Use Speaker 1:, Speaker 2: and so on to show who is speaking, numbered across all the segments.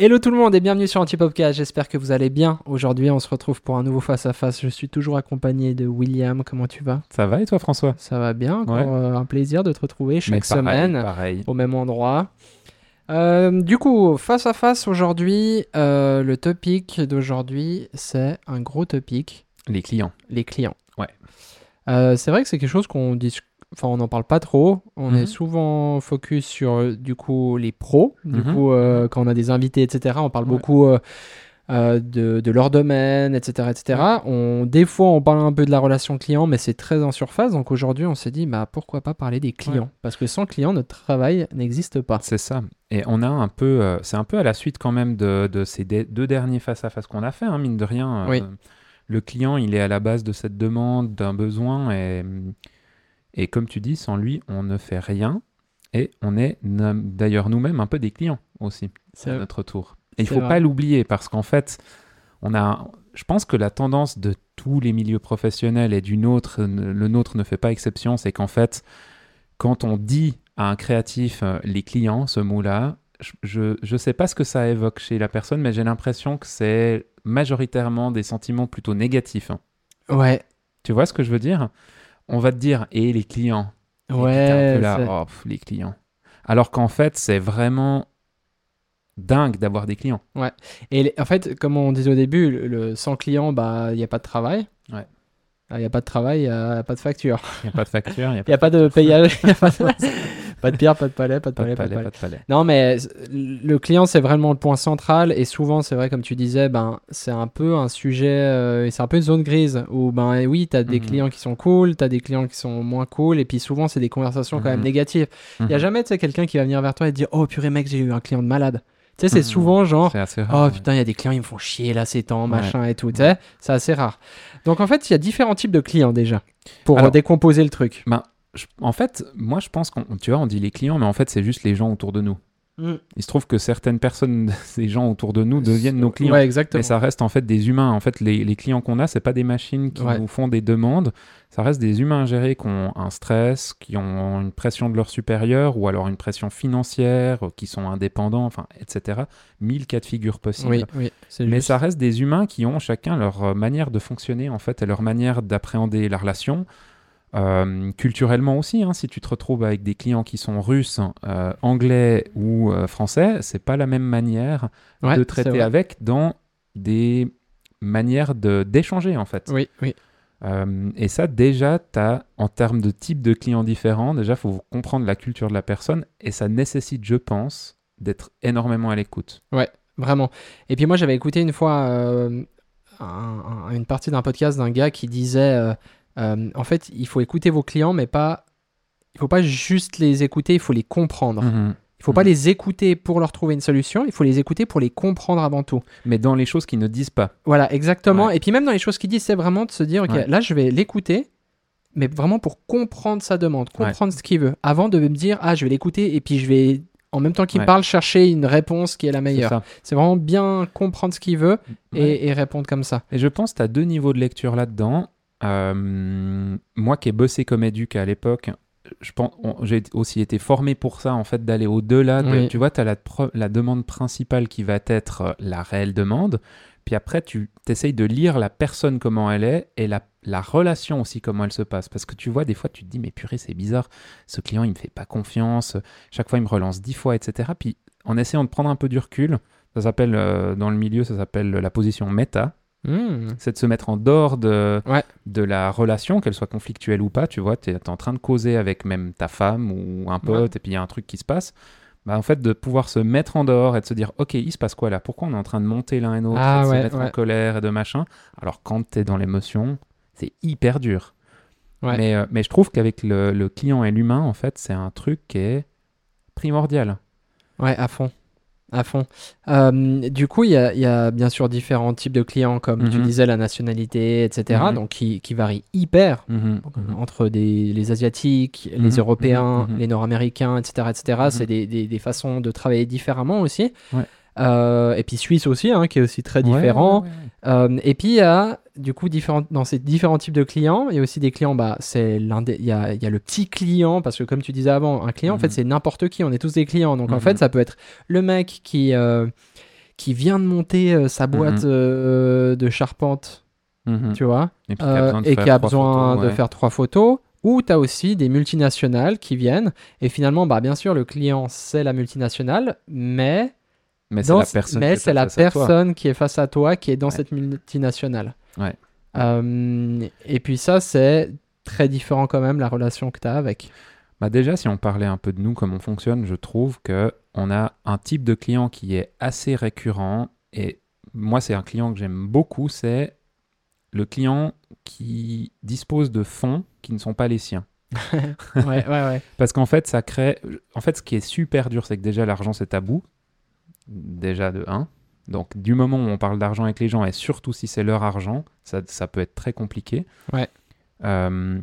Speaker 1: Hello tout le monde et bienvenue sur Antipopcast. J'espère que vous allez bien. Aujourd'hui, on se retrouve pour un nouveau face à face. Je suis toujours accompagné de William. Comment tu vas?
Speaker 2: Ça va et toi, François?
Speaker 1: Ça va bien. Encore
Speaker 2: Ouais.
Speaker 1: euh, un plaisir de te retrouver chaque
Speaker 2: pareil,
Speaker 1: semaine
Speaker 2: Pareil.
Speaker 1: au même endroit. Euh, du coup, face à face aujourd'hui, euh, le topic d'aujourd'hui, c'est un gros topic
Speaker 2: Les clients.
Speaker 1: les clients.
Speaker 2: Ouais.
Speaker 1: C'est vrai que c'est quelque chose qu'on dis... enfin, on n'en parle pas trop. On
Speaker 2: Mhm.
Speaker 1: est souvent focus sur euh, du coup les pros. Du
Speaker 2: Mhm.
Speaker 1: coup, euh, quand on a des invités, etc., on parle
Speaker 2: Ouais.
Speaker 1: beaucoup euh, euh, de, de leur domaine, etc., etc. On, des fois, on parle un peu de la relation client, mais c'est très en surface. Donc aujourd'hui, on s'est dit, bah pourquoi pas parler des clients? Parce que sans clients, notre travail n'existe pas.
Speaker 2: C'est ça. Et on a un peu, c'est un peu à la suite quand même de, de ces deux derniers face-à-face qu'on a fait, hein, mine de rien.
Speaker 1: Oui.
Speaker 2: Le client, il est à la base de cette demande, d'un besoin, et, et comme tu dis, sans lui, on ne fait rien. Et on est d'ailleurs nous-mêmes un peu des clients aussi,
Speaker 1: C'est-
Speaker 2: à notre tour. Et il faut
Speaker 1: vrai.
Speaker 2: pas l'oublier parce qu'en fait, on a, je pense que la tendance de tous les milieux professionnels et du nôtre, le nôtre ne fait pas exception, c'est qu'en fait, quand on dit à un créatif euh, les clients, ce mot-là, je ne sais pas ce que ça évoque chez la personne, mais j'ai l'impression que c'est majoritairement des sentiments plutôt négatifs. hein.
Speaker 1: Ouais.
Speaker 2: Tu vois ce que je veux dire? On va te dire, et les clients? Et
Speaker 1: Ouais.
Speaker 2: un peu là, oh, pff, les clients. Alors qu'en fait, c'est vraiment dingue d'avoir des clients.
Speaker 1: Et les- en fait, comme on disait au début, le, le- sans client, bah, il n'y a pas de travail.
Speaker 2: Ouais.
Speaker 1: Il n'y a pas de travail, il n'y a pas de facture.
Speaker 2: Il n'y a pas de facture, il n'y a
Speaker 1: pas de payage, y a pas, de... pas de pierre, pas de palais, pas de palais, pas de
Speaker 2: palais,
Speaker 1: palais.
Speaker 2: pas de palais.
Speaker 1: Non, mais le client, c'est vraiment le point central. Et souvent, c'est vrai, comme tu disais, ben, c'est un peu un sujet, euh, c'est un peu une zone grise où, ben, oui, tu as des
Speaker 2: Mhm.
Speaker 1: clients qui sont cool, tu as des clients qui sont moins cool. Et puis souvent, c'est des conversations quand même
Speaker 2: Mhm.
Speaker 1: négatives. Il n'y a
Speaker 2: Mhm.
Speaker 1: jamais, tu sais, quelqu'un qui va venir vers toi et te dire Oh purée, mec, j'ai eu un client de malade. Tu sais, c'est souvent genre
Speaker 2: rare.
Speaker 1: Oh putain, il y a des clients, ils me font chier là ces temps,
Speaker 2: Ouais.
Speaker 1: machin et tout. tu sais. C'est assez rare. Donc en fait, il y a différents types de clients déjà pour
Speaker 2: Alors-
Speaker 1: décomposer le truc.
Speaker 2: Je- en fait, moi, je pense qu'on, tu vois, on dit les clients, mais en fait, c'est juste les gens autour de nous. Il se trouve que certaines personnes, ces gens autour de nous, deviennent nos clients.
Speaker 1: Ouais, exactement.
Speaker 2: Mais ça reste en fait des humains. En fait, les, les clients qu'on a, c'est pas des machines qui
Speaker 1: Ouais.
Speaker 2: nous font des demandes. Ça reste des humains gérés qui ont un stress, qui ont une pression de leur supérieur, ou alors une pression financière, qui sont indépendants, enfin, etc. Mille cas de figure possibles.
Speaker 1: Oui, oui, c'est
Speaker 2: Mais
Speaker 1: juste.
Speaker 2: ça reste des humains qui ont chacun leur euh, manière de fonctionner, en fait, et leur manière d'appréhender la relation. Euh, culturellement aussi, hein, si tu te retrouves avec des clients qui sont russes, euh, anglais ou euh, français, c'est pas la même manière
Speaker 1: Ouais,
Speaker 2: de traiter avec dans des manières de- d'échanger, en fait.
Speaker 1: Oui, oui.
Speaker 2: Et ça, déjà, as, en termes de type de clients différents, déjà, il faut comprendre la culture de la personne, et ça nécessite, je pense, d'être énormément à l'écoute.
Speaker 1: Vraiment. Et puis moi, j'avais écouté une fois un- un- une partie d'un podcast d'un gars qui disait euh, en fait, il faut écouter vos clients, mais pas. Il faut pas juste les écouter, il faut les comprendre.
Speaker 2: Mhm.
Speaker 1: Il faut pas
Speaker 2: Mhm.
Speaker 1: les écouter pour leur trouver une solution, il faut les écouter pour les comprendre avant tout.
Speaker 2: Mais dans les choses qu'ils ne disent pas.
Speaker 1: Voilà, exactement.
Speaker 2: Ouais.
Speaker 1: Et puis même dans les choses qu'il dit, c'est vraiment de se dire, ok,
Speaker 2: Ouais.
Speaker 1: là, je vais l'écouter, mais vraiment pour comprendre sa demande,
Speaker 2: Ouais.
Speaker 1: comprendre ce qu'il veut, avant de me dire, ah, je vais l'écouter, et puis je vais, en même temps qu'il parle, chercher une réponse qui est la meilleure. C'est vraiment bien comprendre ce qu'il veut
Speaker 2: Ouais.
Speaker 1: et, et répondre comme ça.
Speaker 2: Et je pense que tu as deux niveaux de lecture là-dedans. Euh, moi qui ai bossé comme éduc à l'époque, j'ai aussi été formé pour ça, en fait, d'aller au-delà. de-
Speaker 1: Oui.
Speaker 2: Tu vois, tu as la, demande principale qui va être euh, la réelle demande. Puis après, tu essayes de lire la personne comment elle est et la, la relation aussi comment elle se passe. Parce que tu vois, des fois, tu te dis, mais purée, c'est bizarre. Ce client, il me fait pas confiance. Chaque fois, il me relance dix fois, etc. Puis en essayant de prendre un peu du recul, ça s'appelle, euh, dans le milieu, ça s'appelle la position méta
Speaker 1: Hmm.
Speaker 2: c'est de se mettre en dehors de,
Speaker 1: Ouais.
Speaker 2: de la relation, qu'elle soit conflictuelle ou pas. Tu vois, tu es, en train de causer avec même ta femme ou un pote, et puis il y a un truc qui se passe. Bah, en fait, de pouvoir se mettre en dehors et de se dire, OK, il se passe quoi là? Pourquoi on est en train de monter l'un et l'autre,
Speaker 1: Ah
Speaker 2: de
Speaker 1: ouais,
Speaker 2: se mettre en colère et de machin? Alors, quand tu es dans l'émotion, c'est hyper dur. Mais, euh, mais je trouve qu'avec le, le client et l'humain, en fait, c'est un truc qui est primordial.
Speaker 1: Ouais, à fond. À fond. Euh, du coup, il y a, il y a bien sûr différents types de clients, comme tu
Speaker 2: Mhm.
Speaker 1: disais, la nationalité, etc.,
Speaker 2: Mhm.
Speaker 1: donc qui, qui varient hyper
Speaker 2: Mhm,
Speaker 1: Donc, entre des, les Asiatiques, les Européens, les Nord-Américains, etc. etc. C'est des, des- des façons de travailler différemment aussi.
Speaker 2: Ouais.
Speaker 1: Euh, et puis Suisse aussi, hein, qui est aussi très différent.
Speaker 2: ouais, ouais, ouais.
Speaker 1: Euh, et puis il y a du coup différents, dans ces différents types de clients, il y a aussi des clients, bah, c'est l'un des- il y a, y a le petit client, parce que comme tu disais avant, un client, en fait,
Speaker 2: Mhm.
Speaker 1: c'est n'importe qui, on est tous des clients. Donc en
Speaker 2: Mhm.
Speaker 1: fait, ça peut être le mec qui, euh, qui vient de monter euh, sa boîte
Speaker 2: Mhm.
Speaker 1: euh, de charpente, tu vois,
Speaker 2: Et, qui a besoin de
Speaker 1: et
Speaker 2: faire
Speaker 1: qui a
Speaker 2: trois
Speaker 1: besoin
Speaker 2: photos,
Speaker 1: de
Speaker 2: ouais.
Speaker 1: faire trois photos. Ou tu as aussi des multinationales qui viennent. Et finalement, bah, bien sûr, le client, c'est la multinationale, mais,
Speaker 2: Mais c'est la personne.
Speaker 1: mais la qui est face à toi qui est dans
Speaker 2: Ouais.
Speaker 1: cette multinationale.
Speaker 2: Ouais.
Speaker 1: Euh, et puis ça, c'est très différent quand même, la relation que tu as avec.
Speaker 2: Bah déjà, si on parlait un peu de nous, comment on fonctionne, je trouve que on a un type de client qui est assez récurrent. Et moi, c'est un client que j'aime beaucoup, c'est le client qui dispose de fonds qui ne sont pas les siens.
Speaker 1: ouais, ouais, ouais.
Speaker 2: Parce qu'en fait, ça crée. En fait, ce qui est super dur, c'est que déjà, l'argent, c'est tabou. Déjà de 1. Donc, du moment où on parle d'argent avec les gens, et surtout si c'est leur argent, ça, ça peut être très compliqué.
Speaker 1: Ouais.
Speaker 2: Euh,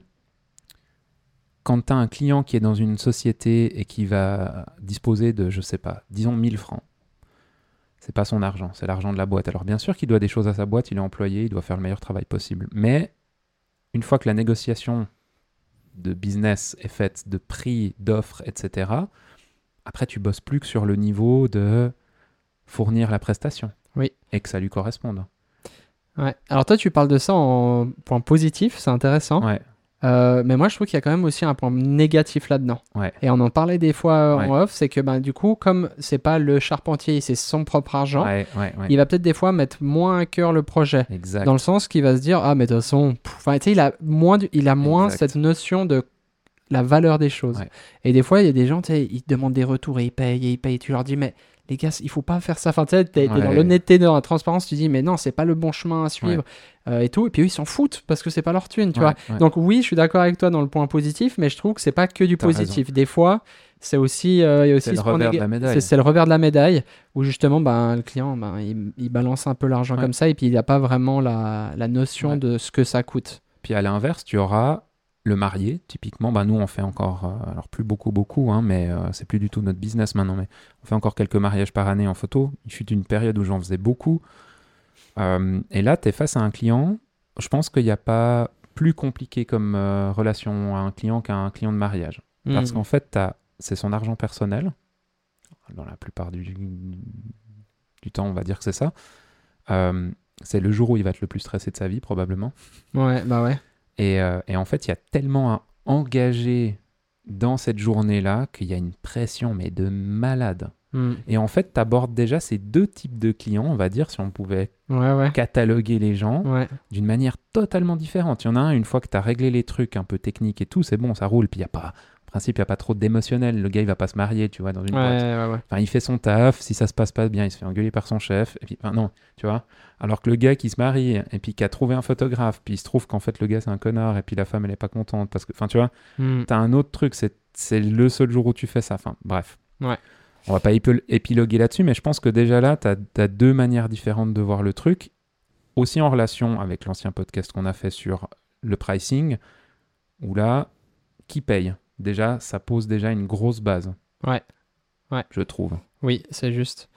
Speaker 2: quand tu as un client qui est dans une société et qui va disposer de, je sais pas, disons 1000 francs, c'est pas son argent, c'est l'argent de la boîte. Alors, bien sûr qu'il doit des choses à sa boîte, il est employé, il doit faire le meilleur travail possible. Mais une fois que la négociation de business est faite, de prix, d'offres, etc., après, tu bosses plus que sur le niveau de fournir la prestation.
Speaker 1: Oui.
Speaker 2: Et que ça lui corresponde.
Speaker 1: Ouais. Alors toi, tu parles de ça en point positif, c'est intéressant.
Speaker 2: Ouais.
Speaker 1: Euh, mais moi, je trouve qu'il y a quand même aussi un point négatif là-dedans.
Speaker 2: Ouais.
Speaker 1: Et on en parlait des fois euh,
Speaker 2: Ouais.
Speaker 1: en off, c'est que ben, du coup, comme c'est pas le charpentier, c'est son propre argent,
Speaker 2: Ouais,
Speaker 1: il va peut-être des fois mettre moins à cœur le projet.
Speaker 2: Exact.
Speaker 1: Dans le sens qu'il va se dire, ah, mais de toute façon, enfin, tu sais, il a moins, du- il a moins
Speaker 2: Exact.
Speaker 1: cette notion de la valeur des choses. Et des fois, il y a des gens, ils te demandent des retours et ils payent et ils payent. Tu leur dis, mais les gars, il faut pas faire ça. Enfin, tu sais, t'es dans l'honnêteté, dans la transparence, tu dis, mais non, c'est pas le bon chemin à suivre euh, et tout. Et puis eux, ils s'en foutent parce que c'est pas leur thune, tu
Speaker 2: Ouais,
Speaker 1: vois. Donc oui, je suis d'accord avec toi dans le point positif, mais je trouve que c'est pas que du positif. Des fois, c'est aussi, euh, aussi
Speaker 2: C'est le revers de la médaille.
Speaker 1: c'est- C'est le revers de la médaille où justement, ben, le client, ben, il, il balance un peu l'argent
Speaker 2: Ouais.
Speaker 1: comme ça et puis il n'a pas vraiment la, la notion
Speaker 2: Ouais.
Speaker 1: de ce que ça coûte.
Speaker 2: Puis à l'inverse, tu auras le marié, typiquement. Bah, nous, on fait encore, euh, alors plus beaucoup, beaucoup, hein, mais euh, c'est plus du tout notre business maintenant. Mais on fait encore quelques mariages par année en photo. Il fut une période où j'en faisais beaucoup. Euh, et là, tu es face à un client. Je pense qu'il n'y a pas plus compliqué comme relation à un client qu'à un client de mariage. Parce
Speaker 1: Mm.
Speaker 2: qu'en fait, c'est son argent personnel. Dans la plupart du, du temps, on va dire que c'est ça. C'est le jour où il va être le plus stressé de sa vie, probablement.
Speaker 1: Ouais, bah ouais.
Speaker 2: Et, euh, et en fait, il y a tellement à engager dans cette journée-là qu'il y a une pression, mais de malade.
Speaker 1: Mm.
Speaker 2: Et en fait, tu abordes déjà ces deux types de clients, on va dire, si on pouvait
Speaker 1: Ouais, ouais.
Speaker 2: cataloguer les gens
Speaker 1: Ouais.
Speaker 2: d'une manière totalement différente. Il y en a un, une fois que tu as réglé les trucs un peu techniques et tout, c'est bon, ça roule. Puis il y a pas, principe, il n'y a pas trop d'émotionnel. Le gars, il va pas se marier, tu vois, dans une
Speaker 1: Ouais,
Speaker 2: boîte.
Speaker 1: ouais, ouais.
Speaker 2: Enfin, il fait son taf, si ça se passe pas bien, il se fait engueuler par son chef. Et puis, enfin, non, tu vois. Alors que le gars qui se marie et puis qui a trouvé un photographe, puis il se trouve qu'en fait le gars c'est un connard et puis la femme elle est pas contente parce que, enfin, tu vois,
Speaker 1: Mm.
Speaker 2: t'as un autre truc, c'est le seul jour où tu fais ça. Enfin, bref.
Speaker 1: Ouais.
Speaker 2: On va pas épi- épiloguer là-dessus, mais je pense que déjà là, t'as as deux manières différentes de voir le truc. Aussi en relation avec l'ancien podcast qu'on a fait sur le pricing, où là, qui paye? Déjà, ça pose déjà une grosse base.
Speaker 1: Ouais. Ouais.
Speaker 2: Je trouve.
Speaker 1: Oui, c'est juste.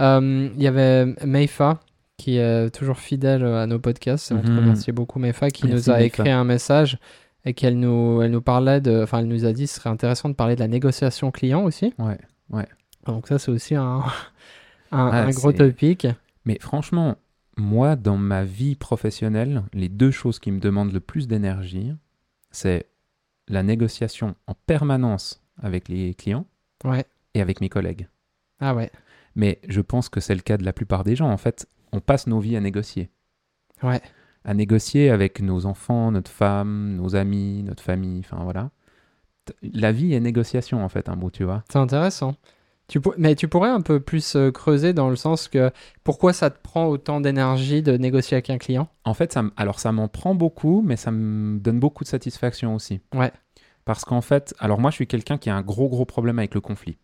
Speaker 1: Euh, Il y avait Meifa qui est toujours fidèle à nos podcasts. On te
Speaker 2: Mhm.
Speaker 1: remercie beaucoup, Meifa, qui
Speaker 2: Merci,
Speaker 1: nous a
Speaker 2: Meifa.
Speaker 1: écrit un message et qu'elle nous, elle nous parlait de. Enfin, elle nous a dit ce serait intéressant de parler de la négociation client aussi.
Speaker 2: Ouais.
Speaker 1: Donc, ça, c'est aussi un, un,
Speaker 2: Ah,
Speaker 1: un gros topic.
Speaker 2: Mais franchement, moi, dans ma vie professionnelle, les deux choses qui me demandent le plus d'énergie, c'est la négociation en permanence avec les clients
Speaker 1: Ouais.
Speaker 2: et avec mes collègues.
Speaker 1: Ah ouais.
Speaker 2: Mais je pense que c'est le cas de la plupart des gens. En fait, on passe nos vies à négocier.
Speaker 1: Ouais.
Speaker 2: À négocier avec nos enfants, notre femme, nos amis, notre famille, enfin voilà. La vie est négociation, en fait, un mot, tu vois.
Speaker 1: C'est intéressant. Tu pour- Mais tu pourrais un peu plus euh, creuser dans le sens que pourquoi ça te prend autant d'énergie de négocier avec un client?
Speaker 2: En fait, ça, m- alors ça m'en prend beaucoup, mais ça me donne beaucoup de satisfaction aussi.
Speaker 1: Ouais.
Speaker 2: Parce qu'en fait, alors moi, je suis quelqu'un qui a un gros, gros problème avec le conflit.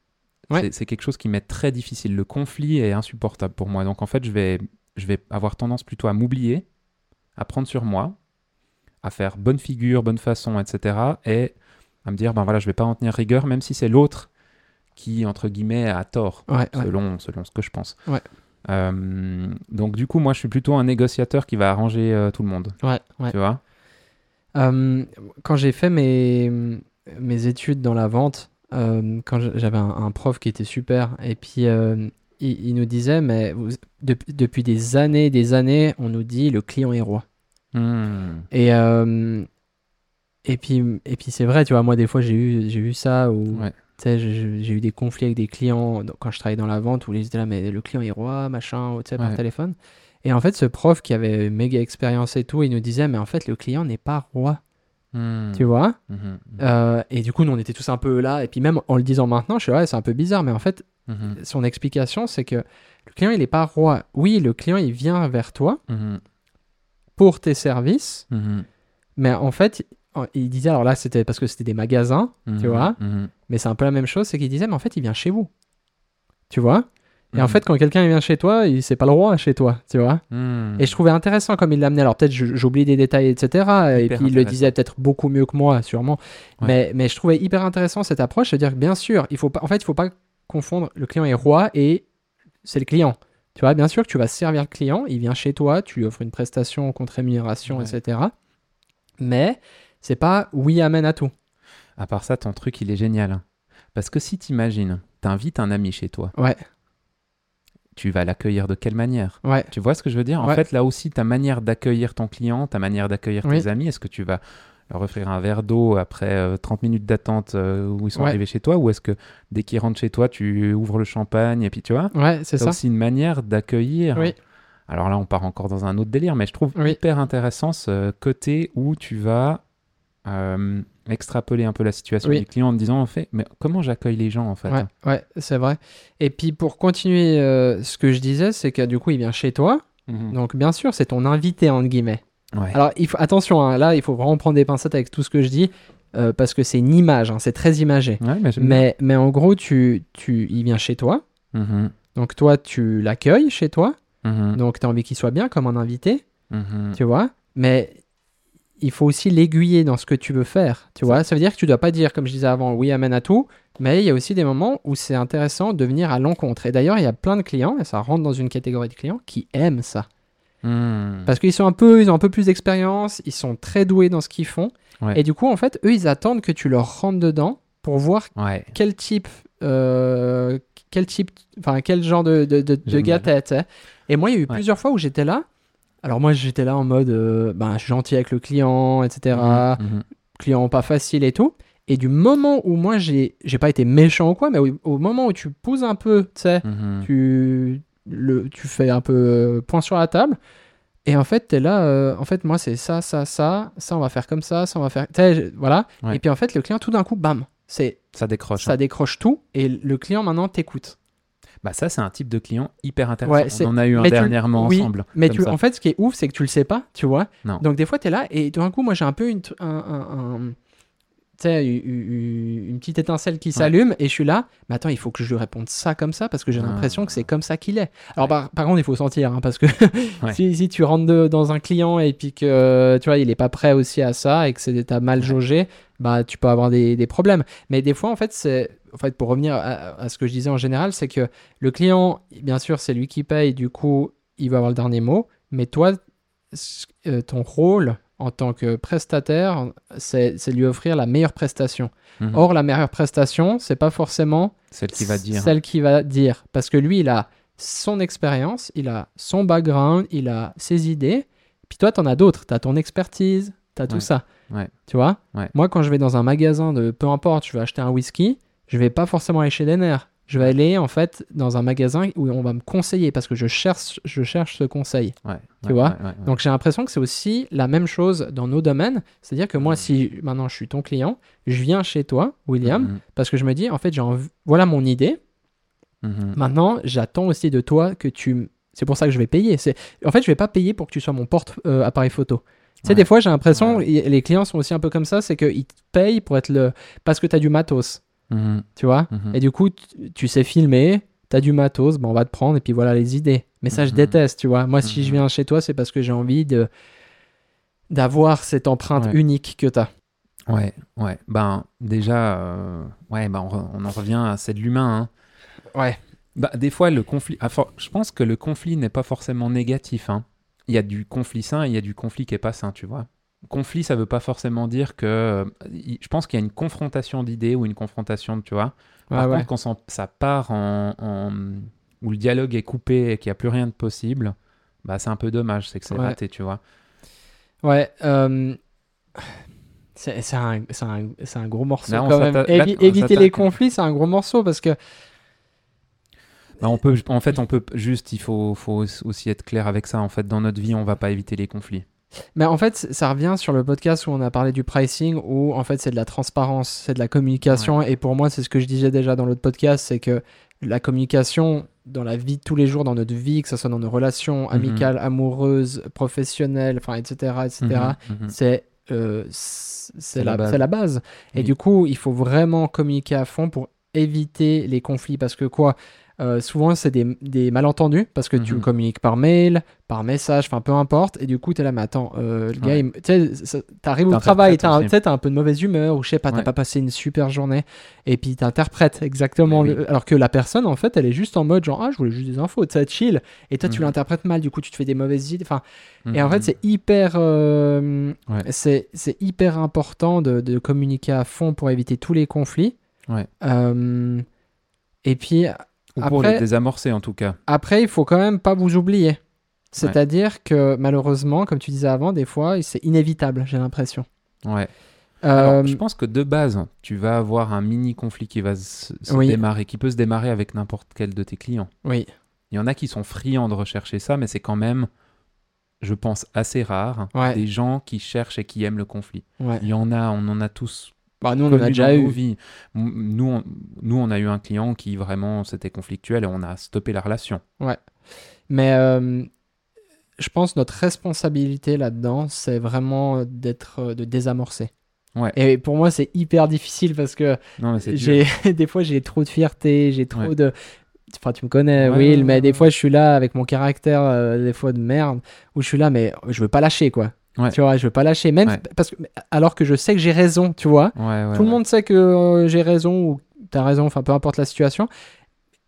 Speaker 1: Ouais.
Speaker 2: C'est- C'est quelque chose qui m'est très difficile. Le conflit est insupportable pour moi. Donc en fait, je vais, je vais avoir tendance plutôt à m'oublier, à prendre sur moi, à faire bonne figure, bonne façon, etc. Et à me dire, ben voilà, je vais pas en tenir rigueur, même si c'est l'autre qui, entre guillemets, a tort
Speaker 1: Ouais, ouais.
Speaker 2: selon, selon ce que je pense.
Speaker 1: Ouais.
Speaker 2: Euh, donc du coup, moi, je suis plutôt un négociateur qui va arranger euh, tout le monde,
Speaker 1: Ouais,
Speaker 2: tu vois?
Speaker 1: Euh, quand j'ai fait mes, mes études dans la vente, quand j'avais un, un prof qui était super, et puis il, il nous disait, mais vous- dep- depuis des années, des années, on nous dit le client est roi.
Speaker 2: Hmm.
Speaker 1: Et, et puis, et puis c'est vrai, tu vois, moi, des fois, j'ai eu, j'ai eu ça où,
Speaker 2: Ouais.
Speaker 1: J'ai eu des conflits avec des clients quand je travaillais dans la vente où ils étaient là, mais le client est roi, machin, ou, tu sais, par
Speaker 2: Ouais.
Speaker 1: téléphone. Et en fait, ce prof qui avait méga expérience et tout, il nous disait, mais en fait, le client n'est pas roi,
Speaker 2: Hmm.
Speaker 1: tu vois?
Speaker 2: Mhm.
Speaker 1: Euh, et du coup, nous, on était tous un peu là. Et puis, même en le disant maintenant, je suis là, ouais, c'est un peu bizarre, mais en fait,
Speaker 2: Mhm.
Speaker 1: son explication, c'est que le client, il n'est pas roi. Oui, le client, il vient vers toi
Speaker 2: Mhm.
Speaker 1: pour tes services,
Speaker 2: Mhm.
Speaker 1: mais en fait, il disait, alors là, c'était parce que c'était des magasins, tu
Speaker 2: Mhm.
Speaker 1: vois,
Speaker 2: Mhm.
Speaker 1: mais c'est un peu la même chose, c'est qu'il disait, mais en fait, il vient chez vous. Tu vois? Et en
Speaker 2: Mhm.
Speaker 1: fait, quand quelqu'un vient chez toi, il c'est pas le roi chez toi, tu vois. Et je trouvais intéressant comme il l'amenait. Alors peut-être j'oublie des détails, etc. Et puis il le disait peut-être beaucoup mieux que moi, sûrement.
Speaker 2: Ouais.
Speaker 1: Mais, mais je trouvais hyper intéressant cette approche, c'est-à-dire que bien sûr, il faut pas, en fait, il faut pas confondre le client est roi et c'est le client. Tu vois, bien sûr que tu vas servir le client, il vient chez toi, tu lui offres une prestation contre rémunération,
Speaker 2: Ouais.
Speaker 1: etc. Mais c'est pas oui amène à tout.
Speaker 2: À part ça, ton truc, il est génial. hein. Parce que si t'imagines, t'invites un ami chez toi,
Speaker 1: Ouais,
Speaker 2: tu vas l'accueillir de quelle manière?
Speaker 1: Ouais,
Speaker 2: Tu vois ce que je veux dire? En
Speaker 1: Ouais.
Speaker 2: fait, là aussi, ta manière d'accueillir ton client, ta manière d'accueillir tes amis, est-ce que tu vas leur offrir un verre d'eau après euh, 30 minutes d'attente euh, où ils sont
Speaker 1: Ouais.
Speaker 2: arrivés chez toi? Ou est-ce que dès qu'ils rentrent chez toi, tu ouvres le champagne et puis tu vois?
Speaker 1: Ouais, c'est
Speaker 2: C'est
Speaker 1: ça.
Speaker 2: aussi une manière d'accueillir.
Speaker 1: Oui.
Speaker 2: Alors là, on part encore dans un autre délire, mais je trouve
Speaker 1: Oui.
Speaker 2: hyper intéressant ce côté où tu vas euh, extrapoler un peu la situation
Speaker 1: Oui.
Speaker 2: du client en te disant, en fait, mais comment j'accueille les gens en fait
Speaker 1: Ouais, ouais, c'est vrai. Et puis pour continuer euh, ce que je disais, c'est que du coup, il vient chez toi.
Speaker 2: Mhm.
Speaker 1: Donc bien sûr, c'est ton invité entre guillemets.
Speaker 2: Ouais.
Speaker 1: Alors il faut, attention, hein, là, il faut vraiment prendre des pincettes avec tout ce que je dis euh, parce que c'est une image, hein, c'est très imagé.
Speaker 2: Ouais, mais.
Speaker 1: Mais, mais en gros, tu, tu, il vient chez toi.
Speaker 2: Mhm.
Speaker 1: Donc toi, tu l'accueilles chez toi.
Speaker 2: Mhm.
Speaker 1: Donc tu as envie qu'il soit bien comme un invité, tu vois. Mais il faut aussi l'aiguiller dans ce que tu veux faire, tu vois. Ça veut dire que tu dois pas dire, comme je disais avant, oui, amène à tout. Mais il y a aussi des moments où c'est intéressant de venir à l'encontre. Et d'ailleurs, il y a plein de clients, et ça rentre dans une catégorie de clients, qui aiment ça.
Speaker 2: Mhm.
Speaker 1: Parce qu'ils sont un peu, ils ont un peu plus d'expérience, ils sont très doués dans ce qu'ils font.
Speaker 2: Ouais.
Speaker 1: Et du coup, en fait, eux, ils attendent que tu leur rentres dedans pour voir
Speaker 2: Ouais.
Speaker 1: quel type, euh, quel type, enfin, quel genre de, de, de, de
Speaker 2: Génial.
Speaker 1: gars t'es, tu sais. Et moi, il y a eu
Speaker 2: Ouais.
Speaker 1: plusieurs fois où j'étais là. Alors moi, j'étais là en mode, euh, ben, je suis gentil avec le client, etc.
Speaker 2: Mhm.
Speaker 1: Client pas facile et tout. Et du moment où moi, j'ai, j'ai pas été méchant ou quoi, mais au, au moment où tu pousses un peu, tu sais,
Speaker 2: Mhm.
Speaker 1: tu, le, tu fais un peu euh, point sur la table. Et en fait, tu es là, euh, en fait, moi, c'est ça, ça, ça, ça, on va faire comme ça, ça, on va faire. je- voilà.
Speaker 2: Ouais.
Speaker 1: Et puis en fait, le client, tout d'un coup, bam, c'est,
Speaker 2: Ça décroche.
Speaker 1: ça
Speaker 2: hein.
Speaker 1: décroche tout. Et le client, maintenant, t'écoute.
Speaker 2: Bah ça, c'est un type de client hyper intéressant.
Speaker 1: Ouais,
Speaker 2: On en a eu un
Speaker 1: mais tu-
Speaker 2: dernièrement
Speaker 1: oui,
Speaker 2: ensemble.
Speaker 1: Mais tu, en fait, ce qui est ouf, c'est que tu le sais pas, tu vois.
Speaker 2: Non.
Speaker 1: Donc des fois, tu es là et tout d'un coup, moi, j'ai un peu une, un, un- un- une petite étincelle qui s'allume et je suis là. Mais attends, il faut que je lui réponde ça comme ça parce que j'ai
Speaker 2: Ah.
Speaker 1: l'impression que c'est comme ça qu'il est. Alors
Speaker 2: Ouais.
Speaker 1: par, par contre, il faut sentir hein, parce que si, si tu rentres de- dans un client et puis que tu vois, il est pas prêt aussi à ça et que c'est t'as mal jaugé, bah tu peux avoir des, des problèmes. Mais des fois, en fait, c'est en fait pour revenir à, à ce que je disais en général, c'est que le client, bien sûr, c'est lui qui paye, du coup, il va avoir le dernier mot. Mais toi, euh, ton rôle en tant que prestataire, c'est lui offrir la meilleure prestation.
Speaker 2: Mhm.
Speaker 1: Or, la meilleure prestation, c'est pas forcément
Speaker 2: Celle qui va dire.
Speaker 1: celle qui va dire. Parce que lui, il a son expérience, il a son background, il a ses idées. Puis toi, tu en as d'autres. Tu as ton expertise, tu as tout
Speaker 2: Ouais.
Speaker 1: ça.
Speaker 2: Ouais.
Speaker 1: Tu vois?
Speaker 2: Ouais.
Speaker 1: Moi, quand je vais dans un magasin de peu importe, je vais acheter un whisky, je vais pas forcément aller chez Denner. Je vais aller en fait dans un magasin où on va me conseiller parce que je cherche, je cherche ce conseil.
Speaker 2: Ouais,
Speaker 1: Tu
Speaker 2: ouais,
Speaker 1: vois
Speaker 2: ouais.
Speaker 1: Donc j'ai l'impression que c'est aussi la même chose dans nos domaines. C'est-à-dire que moi,
Speaker 2: Mhm.
Speaker 1: si maintenant je suis ton client, je viens chez toi, William,
Speaker 2: Mhm.
Speaker 1: parce que je me dis, en fait, j'ai voilà mon idée.
Speaker 2: Mhm.
Speaker 1: Maintenant, j'attends aussi de toi que tu. C'est pour ça que je vais payer. C'est... En fait, je vais pas payer pour que tu sois mon porte-appareil photo. Tu sais, des fois, j'ai l'impression, les clients sont aussi un peu comme ça, c'est qu'ils te payent pour être le. Parce que tu as du matos,
Speaker 2: Mhm.
Speaker 1: tu vois?
Speaker 2: Mhm.
Speaker 1: Et du coup, tu, sais filmer, tu as du matos, ben on va te prendre, et puis voilà les idées. Mais ça, je
Speaker 2: Mhm.
Speaker 1: déteste, tu vois. Moi, si je viens chez toi, c'est parce que j'ai envie de d'avoir cette empreinte
Speaker 2: Ouais.
Speaker 1: unique que tu as.
Speaker 2: Ouais, ouais. Ben, déjà, euh, ouais, ben, on, on en revient à c'est de l'humain. hein.
Speaker 1: Ouais.
Speaker 2: Bah, des fois, le conflit. ah, for- je pense que le conflit n'est pas forcément négatif. hein. Il y a du conflit sain et il y a du conflit qui est pas sain, tu vois. Conflit, ça veut pas forcément dire que. euh, je pense qu'il y a une confrontation d'idées ou une confrontation, tu vois. Par
Speaker 1: Ouais,
Speaker 2: contre, quand ça, part en, en, où le dialogue est coupé et qu'il n'y a plus rien de possible, bah c'est un peu dommage, c'est que c'est
Speaker 1: Ouais.
Speaker 2: raté, tu vois.
Speaker 1: Ouais. euh, C'est un, gros morceau
Speaker 2: Là,
Speaker 1: quand même.
Speaker 2: là,
Speaker 1: éviter les conflits, c'est un gros morceau parce que
Speaker 2: Bah, on peut, en fait, on peut juste, il faut, faut aussi être clair avec ça. En fait, dans notre vie, on va pas éviter les conflits.
Speaker 1: Mais en fait, ça revient sur le podcast où on a parlé du pricing, où en fait c'est de la transparence, c'est de la communication. Et pour moi, c'est ce que je disais déjà dans l'autre podcast, c'est que la communication dans la vie de tous les jours, dans notre vie, que ce soit dans nos relations amicales, amoureuses, professionnelles, enfin, etc., etc.,
Speaker 2: Mhm, mhm.
Speaker 1: c'est euh, c'est
Speaker 2: la
Speaker 1: la, la base. Et
Speaker 2: Oui.
Speaker 1: du coup, il faut vraiment communiquer à fond pour éviter les conflits. Parce que quoi? Euh, souvent, c'est des, des malentendus parce que tu
Speaker 2: Mhm.
Speaker 1: communiques par mail, par message, enfin peu importe. Et du coup, tu es là, mais attends, euh, le gars,
Speaker 2: Ouais.
Speaker 1: ça- t'arrives au travail, t'as un- un peu de mauvaise humeur ou je sais pas, t'as
Speaker 2: Ouais.
Speaker 1: pas passé une super journée. Et puis t'interprètes exactement. Le- Alors que la personne, en fait, elle est juste en mode genre, ah, je voulais juste des infos, sais, chill. Et toi, tu
Speaker 2: Mhm.
Speaker 1: l'interprètes mal, du coup, tu te fais des mauvaises idées. Enfin, et en
Speaker 2: Mhm.
Speaker 1: fait, c'est hyper, euh,
Speaker 2: Ouais.
Speaker 1: c'est, c'est hyper important de, de communiquer à fond pour éviter tous les conflits.
Speaker 2: Ouais.
Speaker 1: Euh, et puis
Speaker 2: Ou pour
Speaker 1: après-
Speaker 2: les désamorcer, en tout cas.
Speaker 1: après, il faut quand même pas vous oublier. C'est-à-dire que malheureusement, comme tu disais avant, des fois, c'est inévitable, j'ai l'impression.
Speaker 2: Ouais.
Speaker 1: Euh,
Speaker 2: Alors, je pense que de base, tu vas avoir un mini conflit qui va se, se
Speaker 1: Oui.
Speaker 2: démarrer, qui peut se démarrer avec n'importe quel de tes clients.
Speaker 1: oui,
Speaker 2: Il y en a qui sont friands de rechercher ça, mais c'est quand même, je pense, assez rare.
Speaker 1: Ouais.
Speaker 2: Des gens qui cherchent et qui aiment le conflit.
Speaker 1: ouais.
Speaker 2: Il y en a, on en a tous
Speaker 1: Bah, nous, on en a déjà eu.
Speaker 2: Nous on, nous, on a eu un client qui vraiment, c'était conflictuel et on a stoppé la relation.
Speaker 1: Mais euh, je pense notre responsabilité là-dedans, c'est vraiment d'être, euh, de désamorcer.
Speaker 2: Ouais.
Speaker 1: Et pour moi, c'est hyper difficile parce que
Speaker 2: Non,
Speaker 1: j'ai des fois j'ai trop de fierté, j'ai trop
Speaker 2: Ouais.
Speaker 1: de enfin tu me connais
Speaker 2: Ouais,
Speaker 1: Will,
Speaker 2: ouais,
Speaker 1: mais
Speaker 2: ouais,
Speaker 1: des
Speaker 2: ouais.
Speaker 1: fois je suis là avec mon caractère euh, des fois de merde où je suis là mais je veux pas lâcher quoi.
Speaker 2: Ouais.
Speaker 1: Tu vois, je veux pas lâcher même
Speaker 2: Ouais.
Speaker 1: parce que alors que je sais que j'ai raison, tu vois.
Speaker 2: Ouais,
Speaker 1: Tout le monde sait que euh, j'ai raison ou t'as raison, enfin peu importe la situation.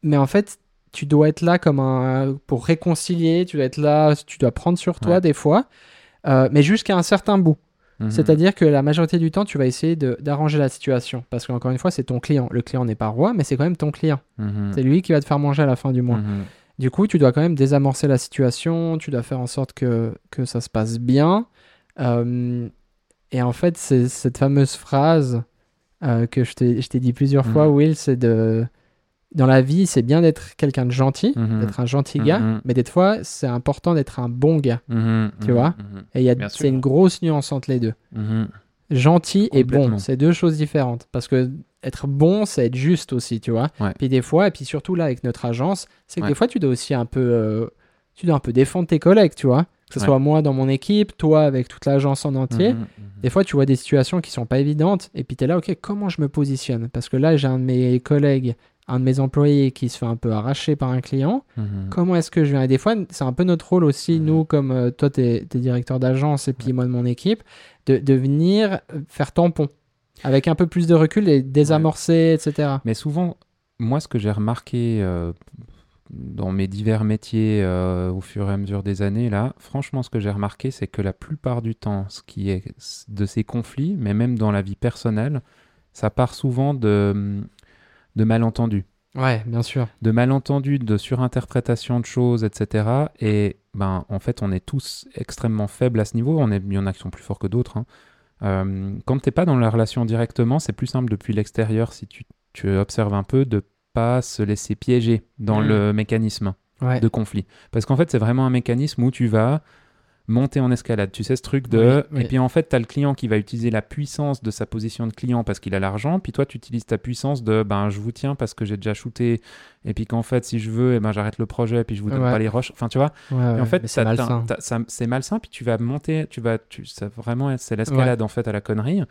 Speaker 1: Mais en fait, tu dois être là comme un pour réconcilier, tu dois être là, tu dois prendre sur toi des fois, euh, mais jusqu'à un certain bout.
Speaker 2: Mhm.
Speaker 1: C'est-à-dire que la majorité du temps, tu vas essayer d'arranger la situation. Parce qu'encore une fois, c'est ton client. Le client n'est pas roi, mais c'est quand même ton client.
Speaker 2: Mhm.
Speaker 1: C'est lui qui va te faire manger à la fin du mois.
Speaker 2: Mhm.
Speaker 1: Du coup, tu dois quand même désamorcer la situation, tu dois faire en sorte que, que ça se passe bien. Euh, et en fait, c'est cette fameuse phrase euh, que je t'ai dit plusieurs
Speaker 2: Mhm.
Speaker 1: fois, Will, c'est de... Dans la vie, c'est bien d'être quelqu'un de gentil,
Speaker 2: Mhm.
Speaker 1: d'être un gentil gars,
Speaker 2: Mhm.
Speaker 1: mais des fois, c'est important d'être un bon gars. Tu vois. Et il y c'est une grosse nuance entre les deux. Gentil et bon, c'est deux choses différentes. Parce que être bon, c'est être juste aussi, tu vois.
Speaker 2: Ouais.
Speaker 1: Puis des fois, et puis surtout là avec notre agence, c'est que
Speaker 2: Ouais.
Speaker 1: des fois tu dois aussi un peu, euh, tu dois un peu défendre tes collègues, tu vois. Que ce
Speaker 2: Ouais.
Speaker 1: soit moi dans mon équipe, toi avec toute l'agence en entier.
Speaker 2: Mhm.
Speaker 1: Des fois, tu vois des situations qui sont pas évidentes, et puis tu es là, ok, comment je me positionne? Parce que là, j'ai un de mes collègues, un de mes employés qui se fait un peu arracher par un client.
Speaker 2: Mhm.
Speaker 1: Comment est-ce que je viens Et des fois, c'est un peu notre rôle aussi,
Speaker 2: Mhm.
Speaker 1: nous, comme euh, toi, tu es, directeur d'agence et puis moi de mon équipe, de, de venir euh, faire tampon avec un peu plus de recul et désamorcer, etc.
Speaker 2: Mais souvent, moi, ce que j'ai remarqué euh, dans mes divers métiers euh, au fur et à mesure des années, là, franchement, ce que j'ai remarqué, c'est que la plupart du temps, ce qui est de ces conflits, mais même dans la vie personnelle, ça part souvent de, de malentendus.
Speaker 1: Ouais, bien sûr.
Speaker 2: De malentendus, de surinterprétation de choses, etc. Et ben, en fait, on est tous extrêmement faibles à ce niveau. On est, il y en a qui sont plus forts que d'autres. hein. Euh, quand tu n'es pas dans la relation directement, c'est plus simple depuis l'extérieur, si tu, tu observes un peu, de pas se laisser piéger dans
Speaker 1: Mhm.
Speaker 2: le mécanisme
Speaker 1: Ouais.
Speaker 2: de conflit. Parce qu'en fait, c'est vraiment un mécanisme où tu vas monter en escalade. Tu sais, ce truc de...
Speaker 1: Oui, oui.
Speaker 2: Et puis en fait, tu as le client qui va utiliser la puissance de sa position de client parce qu'il a l'argent. Puis toi, tu utilises ta puissance de, ben, je vous tiens parce que j'ai déjà shooté. Et puis qu'en fait, si je veux, eh ben, j'arrête le projet. Puis je vous donne
Speaker 1: Ouais.
Speaker 2: pas les roches. Enfin, tu vois.
Speaker 1: Ouais,
Speaker 2: Et
Speaker 1: ouais,
Speaker 2: en fait,
Speaker 1: c'est malsain.
Speaker 2: c'est malsain, puis tu vas monter, tu vas, tu, ça vraiment, c'est l'escalade en fait à la connerie.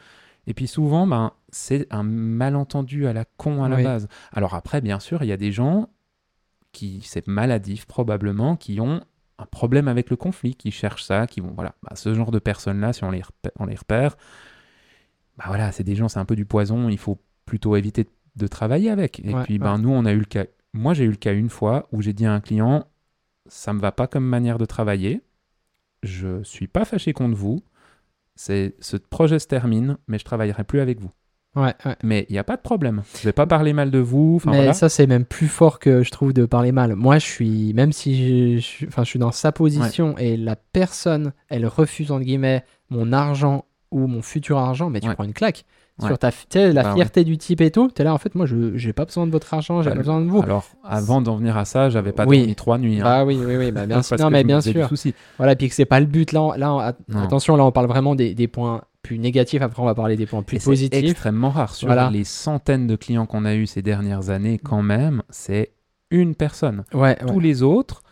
Speaker 2: Et puis souvent, ben, c'est un malentendu à la con à la
Speaker 1: Oui.
Speaker 2: base. Alors après, bien sûr, il y a des gens qui, c'est maladif probablement, qui ont un problème avec le conflit, qui cherchent ça, qui vont, voilà, Bah, ce genre de personnes-là, si on les repère, on les repère, bah voilà, c'est des gens, c'est un peu du poison, il faut plutôt éviter de, de travailler avec. Et
Speaker 1: Ouais,
Speaker 2: puis, ben,
Speaker 1: ouais.
Speaker 2: nous, on a eu le cas, moi, j'ai eu le cas une fois où j'ai dit à un client, ça me va pas comme manière de travailler. Je suis pas fâché contre vous. C'est ce projet se termine, mais je travaillerai plus avec vous.
Speaker 1: Ouais, ouais.
Speaker 2: Mais il n'y a pas de problème. Je vais pas parler mal de vous.
Speaker 1: Mais
Speaker 2: voilà.
Speaker 1: ça, c'est même plus fort que je trouve de parler mal. Moi, je suis, même si je, enfin, je suis dans sa position et la personne, elle refuse, entre guillemets, mon argent ou mon futur argent, mais tu prends une claque.
Speaker 2: Ouais.
Speaker 1: Sur ta, la
Speaker 2: Bah ouais.
Speaker 1: fierté du type et tout, tu es là, en fait, moi, je j'ai pas besoin de votre argent, j'ai
Speaker 2: Bah,
Speaker 1: pas besoin de vous.
Speaker 2: Alors, avant d'en venir à ça, j'avais pas
Speaker 1: Oui.
Speaker 2: dormi trois nuits. hein.
Speaker 1: Bah oui, oui, oui, bah bien sûr. Non, mais bien sûr. Voilà, puis que c'est pas le but. Là, on- là on- attention, là, on parle vraiment des, des points plus négatifs. Après, on va parler des points
Speaker 2: Et
Speaker 1: plus
Speaker 2: c'est
Speaker 1: positifs.
Speaker 2: extrêmement rare. Sur
Speaker 1: Voilà.
Speaker 2: les centaines de clients qu'on a eu ces dernières années, quand même, c'est une personne.
Speaker 1: Ouais,
Speaker 2: Tous les autres,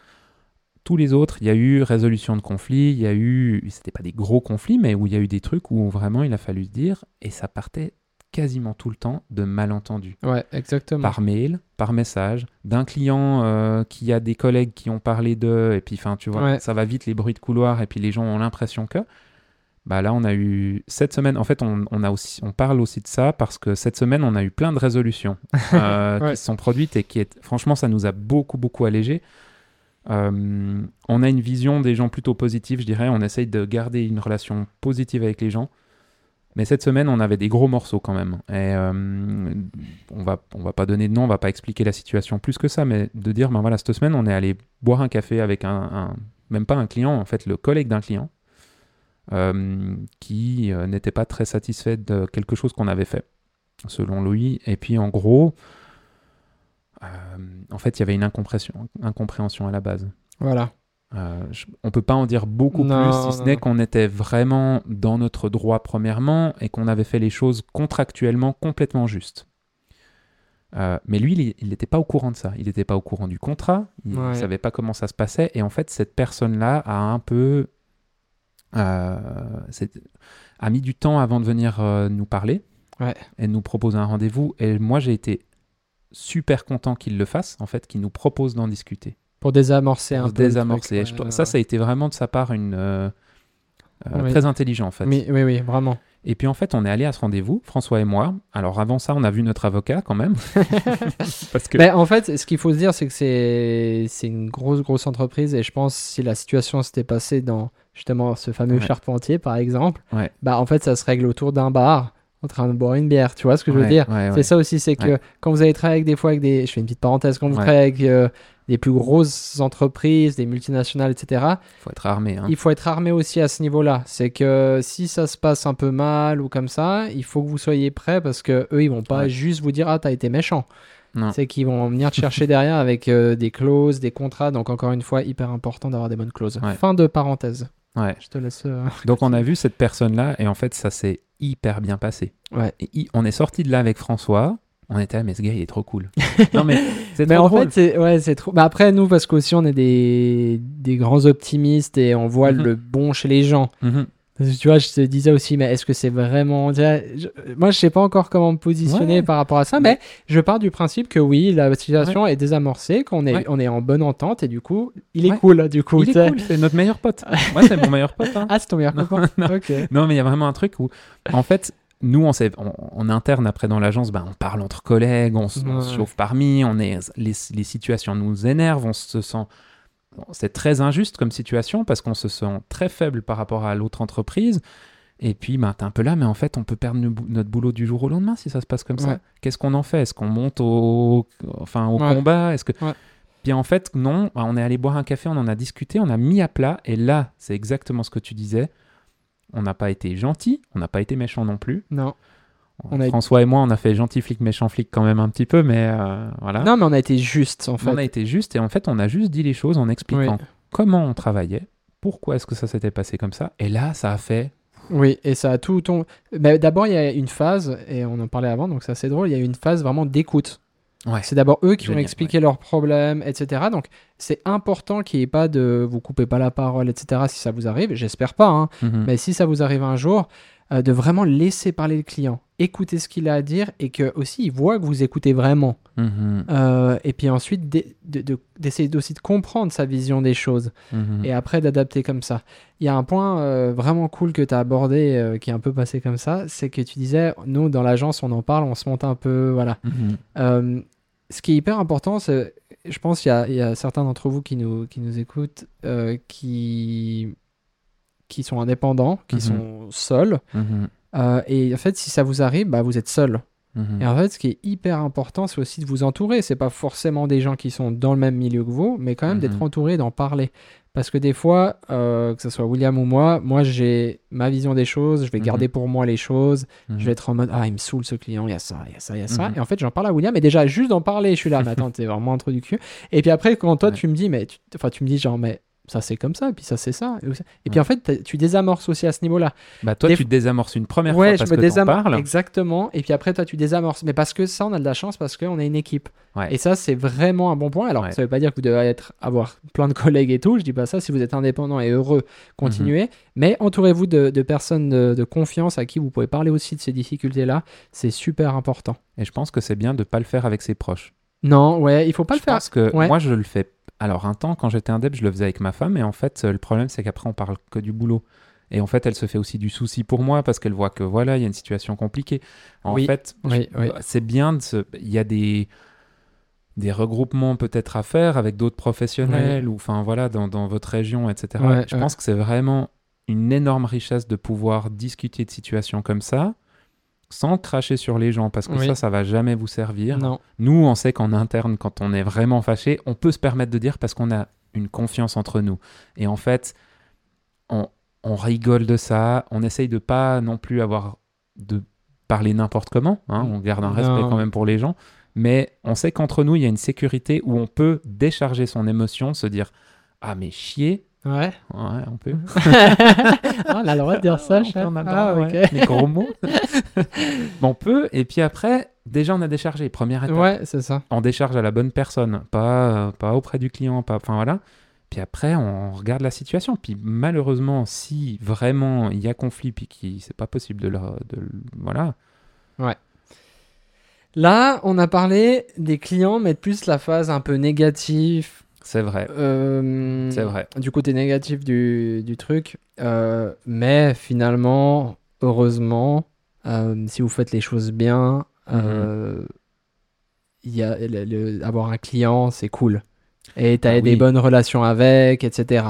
Speaker 2: tous les autres, il y a eu résolution de conflits, il y a eu, c'était pas des gros conflits, mais où il y a eu des trucs où vraiment il a fallu se dire, et ça partait quasiment tout le temps de malentendus.
Speaker 1: Ouais, exactement.
Speaker 2: Par mail, par message, d'un client euh, qui a des collègues qui ont parlé d'eux, et puis enfin tu vois,
Speaker 1: Ouais.
Speaker 2: ça va vite les bruits de couloir, et puis les gens ont l'impression que. Bah là, on a eu cette semaine. En fait, on, on a aussi, on parle aussi de ça parce que cette semaine, on a eu plein de résolutions euh,
Speaker 1: Ouais.
Speaker 2: qui se sont produites et qui est, franchement, ça nous a beaucoup, beaucoup allégé. Euh, on a une vision des gens plutôt positive, je dirais. On essaye de garder une relation positive avec les gens. Mais cette semaine, on avait des gros morceaux quand même. Et euh, on va, on va pas donner de nom, on va pas expliquer la situation plus que ça, mais de dire, ben voilà, cette semaine, on est allé boire un café avec un, même pas un client, en fait, le collègue d'un client, euh, qui n'était pas très satisfait de quelque chose qu'on avait fait, selon lui. Et puis, en gros, en fait, il y avait une incompréhension, incompréhension à la base.
Speaker 1: Voilà.
Speaker 2: Euh, je- on peut pas en dire beaucoup
Speaker 1: Non,
Speaker 2: plus, si ce n'est qu'on était vraiment dans notre droit premièrement et qu'on avait fait les choses contractuellement complètement justes. Euh, mais lui, il n'était pas au courant de ça. Il n'était pas au courant du contrat. Il ne
Speaker 1: Ouais.
Speaker 2: savait pas comment ça se passait. Et en fait, cette personne-là a un peu euh, a mis du temps avant de venir euh, nous parler
Speaker 1: Ouais.
Speaker 2: et nous proposer un rendez-vous. Et moi, j'ai été super content qu'il le fasse, en fait, qu'il nous propose d'en discuter
Speaker 1: Pour désamorcer un
Speaker 2: se
Speaker 1: peu.
Speaker 2: désamorcer.
Speaker 1: ouais, ouais,
Speaker 2: ça, ça a été vraiment de sa part une euh, euh,
Speaker 1: Oui.
Speaker 2: très intelligent en fait.
Speaker 1: Oui, oui, oui, vraiment.
Speaker 2: Et puis en fait, on est allé à ce rendez-vous, François et moi. Alors avant ça, on a vu notre avocat quand même, parce que
Speaker 1: Mais en fait, ce qu'il faut se dire, c'est que c'est c'est une grosse, grosse entreprise. Et je pense si la situation s'était passée dans justement ce fameux
Speaker 2: Ouais.
Speaker 1: charpentier, par exemple,
Speaker 2: Ouais.
Speaker 1: bah en fait, ça se règle autour d'un bar en train de boire une bière. Tu vois ce que je veux dire? C'est ça aussi, c'est que quand vous allez travailler avec des fois avec des. Je fais une petite parenthèse, quand vous travaillez avec euh, des plus grosses entreprises, des multinationales, etc.,
Speaker 2: faut être armé. hein.
Speaker 1: il faut être armé aussi à ce niveau-là. C'est que si ça se passe un peu mal ou comme ça, il faut que vous soyez prêt parce que eux, ils vont pas
Speaker 2: Ouais.
Speaker 1: juste vous dire ah t'as été méchant. C'est qu'ils vont venir te chercher derrière avec euh, des clauses, des contrats. Donc encore une fois, hyper important d'avoir des bonnes clauses.
Speaker 2: Ouais.
Speaker 1: Fin de parenthèse.
Speaker 2: Ouais.
Speaker 1: Je te laisse. euh,
Speaker 2: Donc on a vu cette personne-là et en fait, ça s'est hyper bien passé.
Speaker 1: Ouais.
Speaker 2: Et on est sorti de là avec François. On était là, mais ce gars, il est trop cool. non mais c'est
Speaker 1: Mais
Speaker 2: trop
Speaker 1: en
Speaker 2: drôle.
Speaker 1: fait, c'est ouais, c'est trop. Mais après, nous, parce qu'aussi, on est des, des grands optimistes et on voit
Speaker 2: Mhm.
Speaker 1: le bon chez les gens. Parce que Tu vois, je te disais aussi, mais est-ce que c'est vraiment. je- Moi, je sais pas encore comment me positionner
Speaker 2: Ouais.
Speaker 1: par rapport à ça, mais je pars du principe que oui, la situation est désamorcée, qu'on est, on est en bonne entente et du coup, il est cool. Du coup,
Speaker 2: Il est cool, c'est notre meilleur pote. Moi, c'est mon meilleur pote. hein.
Speaker 1: Ah, c'est ton meilleur
Speaker 2: Non,
Speaker 1: copain.
Speaker 2: non. Mais il y a vraiment un truc où, en fait, nous, on on- en interne, après dans l'agence, ben, on parle entre collègues, on, on se
Speaker 1: Ouais.
Speaker 2: chauffe parmi, on est, les, les situations nous énervent, on se sent. C'est très injuste comme situation parce qu'on se sent très faible par rapport à l'autre entreprise. Et puis, ben, t'es un peu là, mais en fait, on peut perdre no- notre boulot du jour au lendemain si ça se passe comme ça. Qu'est-ce qu'on en fait? Est-ce qu'on monte au, enfin, au
Speaker 1: Ouais.
Speaker 2: combat? Est-ce que
Speaker 1: Ouais.
Speaker 2: Puis en fait, non, ben, on est allé boire un café, on en a discuté, on a mis à plat, et là, c'est exactement ce que tu disais. On n'a pas été gentil, on n'a pas été méchant non plus.
Speaker 1: Non. On a-
Speaker 2: François et moi, on a fait gentil flic, méchant flic quand même un petit peu, mais euh, voilà.
Speaker 1: Non, mais on a été juste, en fait.
Speaker 2: on a été juste, et en fait, on a juste dit les choses en expliquant
Speaker 1: Oui.
Speaker 2: comment on travaillait, pourquoi est-ce que ça s'était passé comme ça, et là, ça a fait.
Speaker 1: Oui, et ça a tout ton. Mais D'abord, il y a une phase, et on en parlait avant, donc c'est assez drôle, il y a une phase vraiment d'écoute.
Speaker 2: Ouais.
Speaker 1: C'est d'abord eux qui vont
Speaker 2: Génial,
Speaker 1: expliquer leurs problèmes, etc. Donc c'est important qu'il n'y ait pas de vous coupez pas la parole, etc. si ça vous arrive. J'espère pas, hein.
Speaker 2: Mhm.
Speaker 1: mais si ça vous arrive un jour, euh, de vraiment laisser parler le client, écouter ce qu'il a à dire et que aussi il voit que vous écoutez vraiment.
Speaker 2: Mhm.
Speaker 1: Euh, et puis ensuite d'e- de- de- d'essayer aussi de comprendre sa vision des choses
Speaker 2: Mhm.
Speaker 1: et après d'adapter comme ça. Il y a un point euh, vraiment cool que tu as abordé euh, qui est un peu passé comme ça, c'est que tu disais, nous dans l'agence on en parle, on se monte un peu, voilà.
Speaker 2: Mhm.
Speaker 1: Ce qui est hyper important, c'est, je pense qu'il y y a certains d'entre vous qui nous, qui nous écoutent, qui, qui sont indépendants, qui
Speaker 2: Mhm.
Speaker 1: sont seuls.
Speaker 2: Mhm.
Speaker 1: Euh, et en fait, si ça vous arrive, bah, vous êtes seul.
Speaker 2: Mhm.
Speaker 1: Et en fait, ce qui est hyper important, c'est aussi de vous entourer. C'est pas forcément des gens qui sont dans le même milieu que vous, mais quand même d'être entouré, d'en parler. Parce que des fois, euh, que ce soit William ou moi, moi j'ai ma vision des choses, je vais garder pour moi les choses, je vais être en mode ah il me saoule ce client, il y a ça, il y a ça, il y a ça. Et en fait j'en parle à William et déjà juste d'en parler, je suis là, mais attends t'es vraiment un trou du cul. Et puis après quand toi
Speaker 2: Ouais.
Speaker 1: tu me dis mais tu, enfin tu me dis genre mais ça c'est comme ça et puis ça c'est ça. Et, puis en fait tu désamorces aussi à ce niveau-là.
Speaker 2: Bah, toi,
Speaker 1: Des
Speaker 2: tu désamorces une première
Speaker 1: ouais,
Speaker 2: fois parce
Speaker 1: je me
Speaker 2: que t'en parles.
Speaker 1: exactement. Et puis après toi tu désamorces. Mais parce que ça on a de la chance parce qu'on est une équipe.
Speaker 2: Ouais.
Speaker 1: Et ça c'est vraiment un bon point. Alors ça veut pas dire que vous devez être avoir plein de collègues et tout. Je dis pas ça. Si vous êtes indépendant et heureux, continuez.
Speaker 2: Mhm.
Speaker 1: Mais entourez-vous de, de personnes de, de confiance à qui vous pouvez parler aussi de ces difficultés-là. C'est super important.
Speaker 2: Et je pense que c'est bien de pas le faire avec ses proches.
Speaker 1: Non, ouais, il faut pas
Speaker 2: je
Speaker 1: le faire.
Speaker 2: pense que moi, je le fais. Alors, un temps, quand j'étais indep, je le faisais avec ma femme. Et en fait, le problème, c'est qu'après, on parle que du boulot. Et en fait, elle se fait aussi du souci pour moi parce qu'elle voit que voilà, il y a une situation compliquée. En
Speaker 1: Oui,
Speaker 2: fait,
Speaker 1: oui,
Speaker 2: je-
Speaker 1: oui.
Speaker 2: c'est bien de se. Il y a des des regroupements peut-être à faire avec d'autres professionnels ou enfin voilà dans, dans votre région etc
Speaker 1: Ouais,
Speaker 2: je
Speaker 1: ouais.
Speaker 2: pense que c'est vraiment une énorme richesse de pouvoir discuter de situations comme ça sans cracher sur les gens parce que
Speaker 1: Oui.
Speaker 2: ça ça va jamais vous servir
Speaker 1: Non,
Speaker 2: nous, on sait qu'en interne, quand on est vraiment fâché, on peut se permettre de dire parce qu'on a une confiance entre nous. Et en fait, on, on rigole de ça, on essaye de pas non plus avoir de parler n'importe comment, hein, on garde un respect
Speaker 1: Non.
Speaker 2: quand même pour les gens, mais on sait qu'entre nous, il y a une sécurité où on peut décharger son émotion, se dire ah mais chier,
Speaker 1: ouais.
Speaker 2: ouais, on peut.
Speaker 1: ah, on a le droit de dire ça,
Speaker 2: le
Speaker 1: Ah,
Speaker 2: droit,
Speaker 1: ok.
Speaker 2: ouais. Les gros mots. On peut, et puis après, déjà on a déchargé, première étape
Speaker 1: Ouais, c'est ça.
Speaker 2: on décharge à la bonne personne, pas, euh, pas auprès du client, pas, enfin voilà. Puis après, on regarde la situation. Puis malheureusement, si vraiment il y a conflit, puis qui c'est pas possible de le, de le- voilà.
Speaker 1: Là, on a parlé des clients, mais plus la phase un peu négative.
Speaker 2: C'est vrai,
Speaker 1: euh,
Speaker 2: c'est vrai.
Speaker 1: Du côté négatif du, du truc. Euh, mais finalement, heureusement, euh, si vous faites les choses bien, euh, il y a, le- le- avoir un client, c'est cool. Et tu as
Speaker 2: Ah
Speaker 1: des
Speaker 2: oui.
Speaker 1: bonnes relations avec, etc.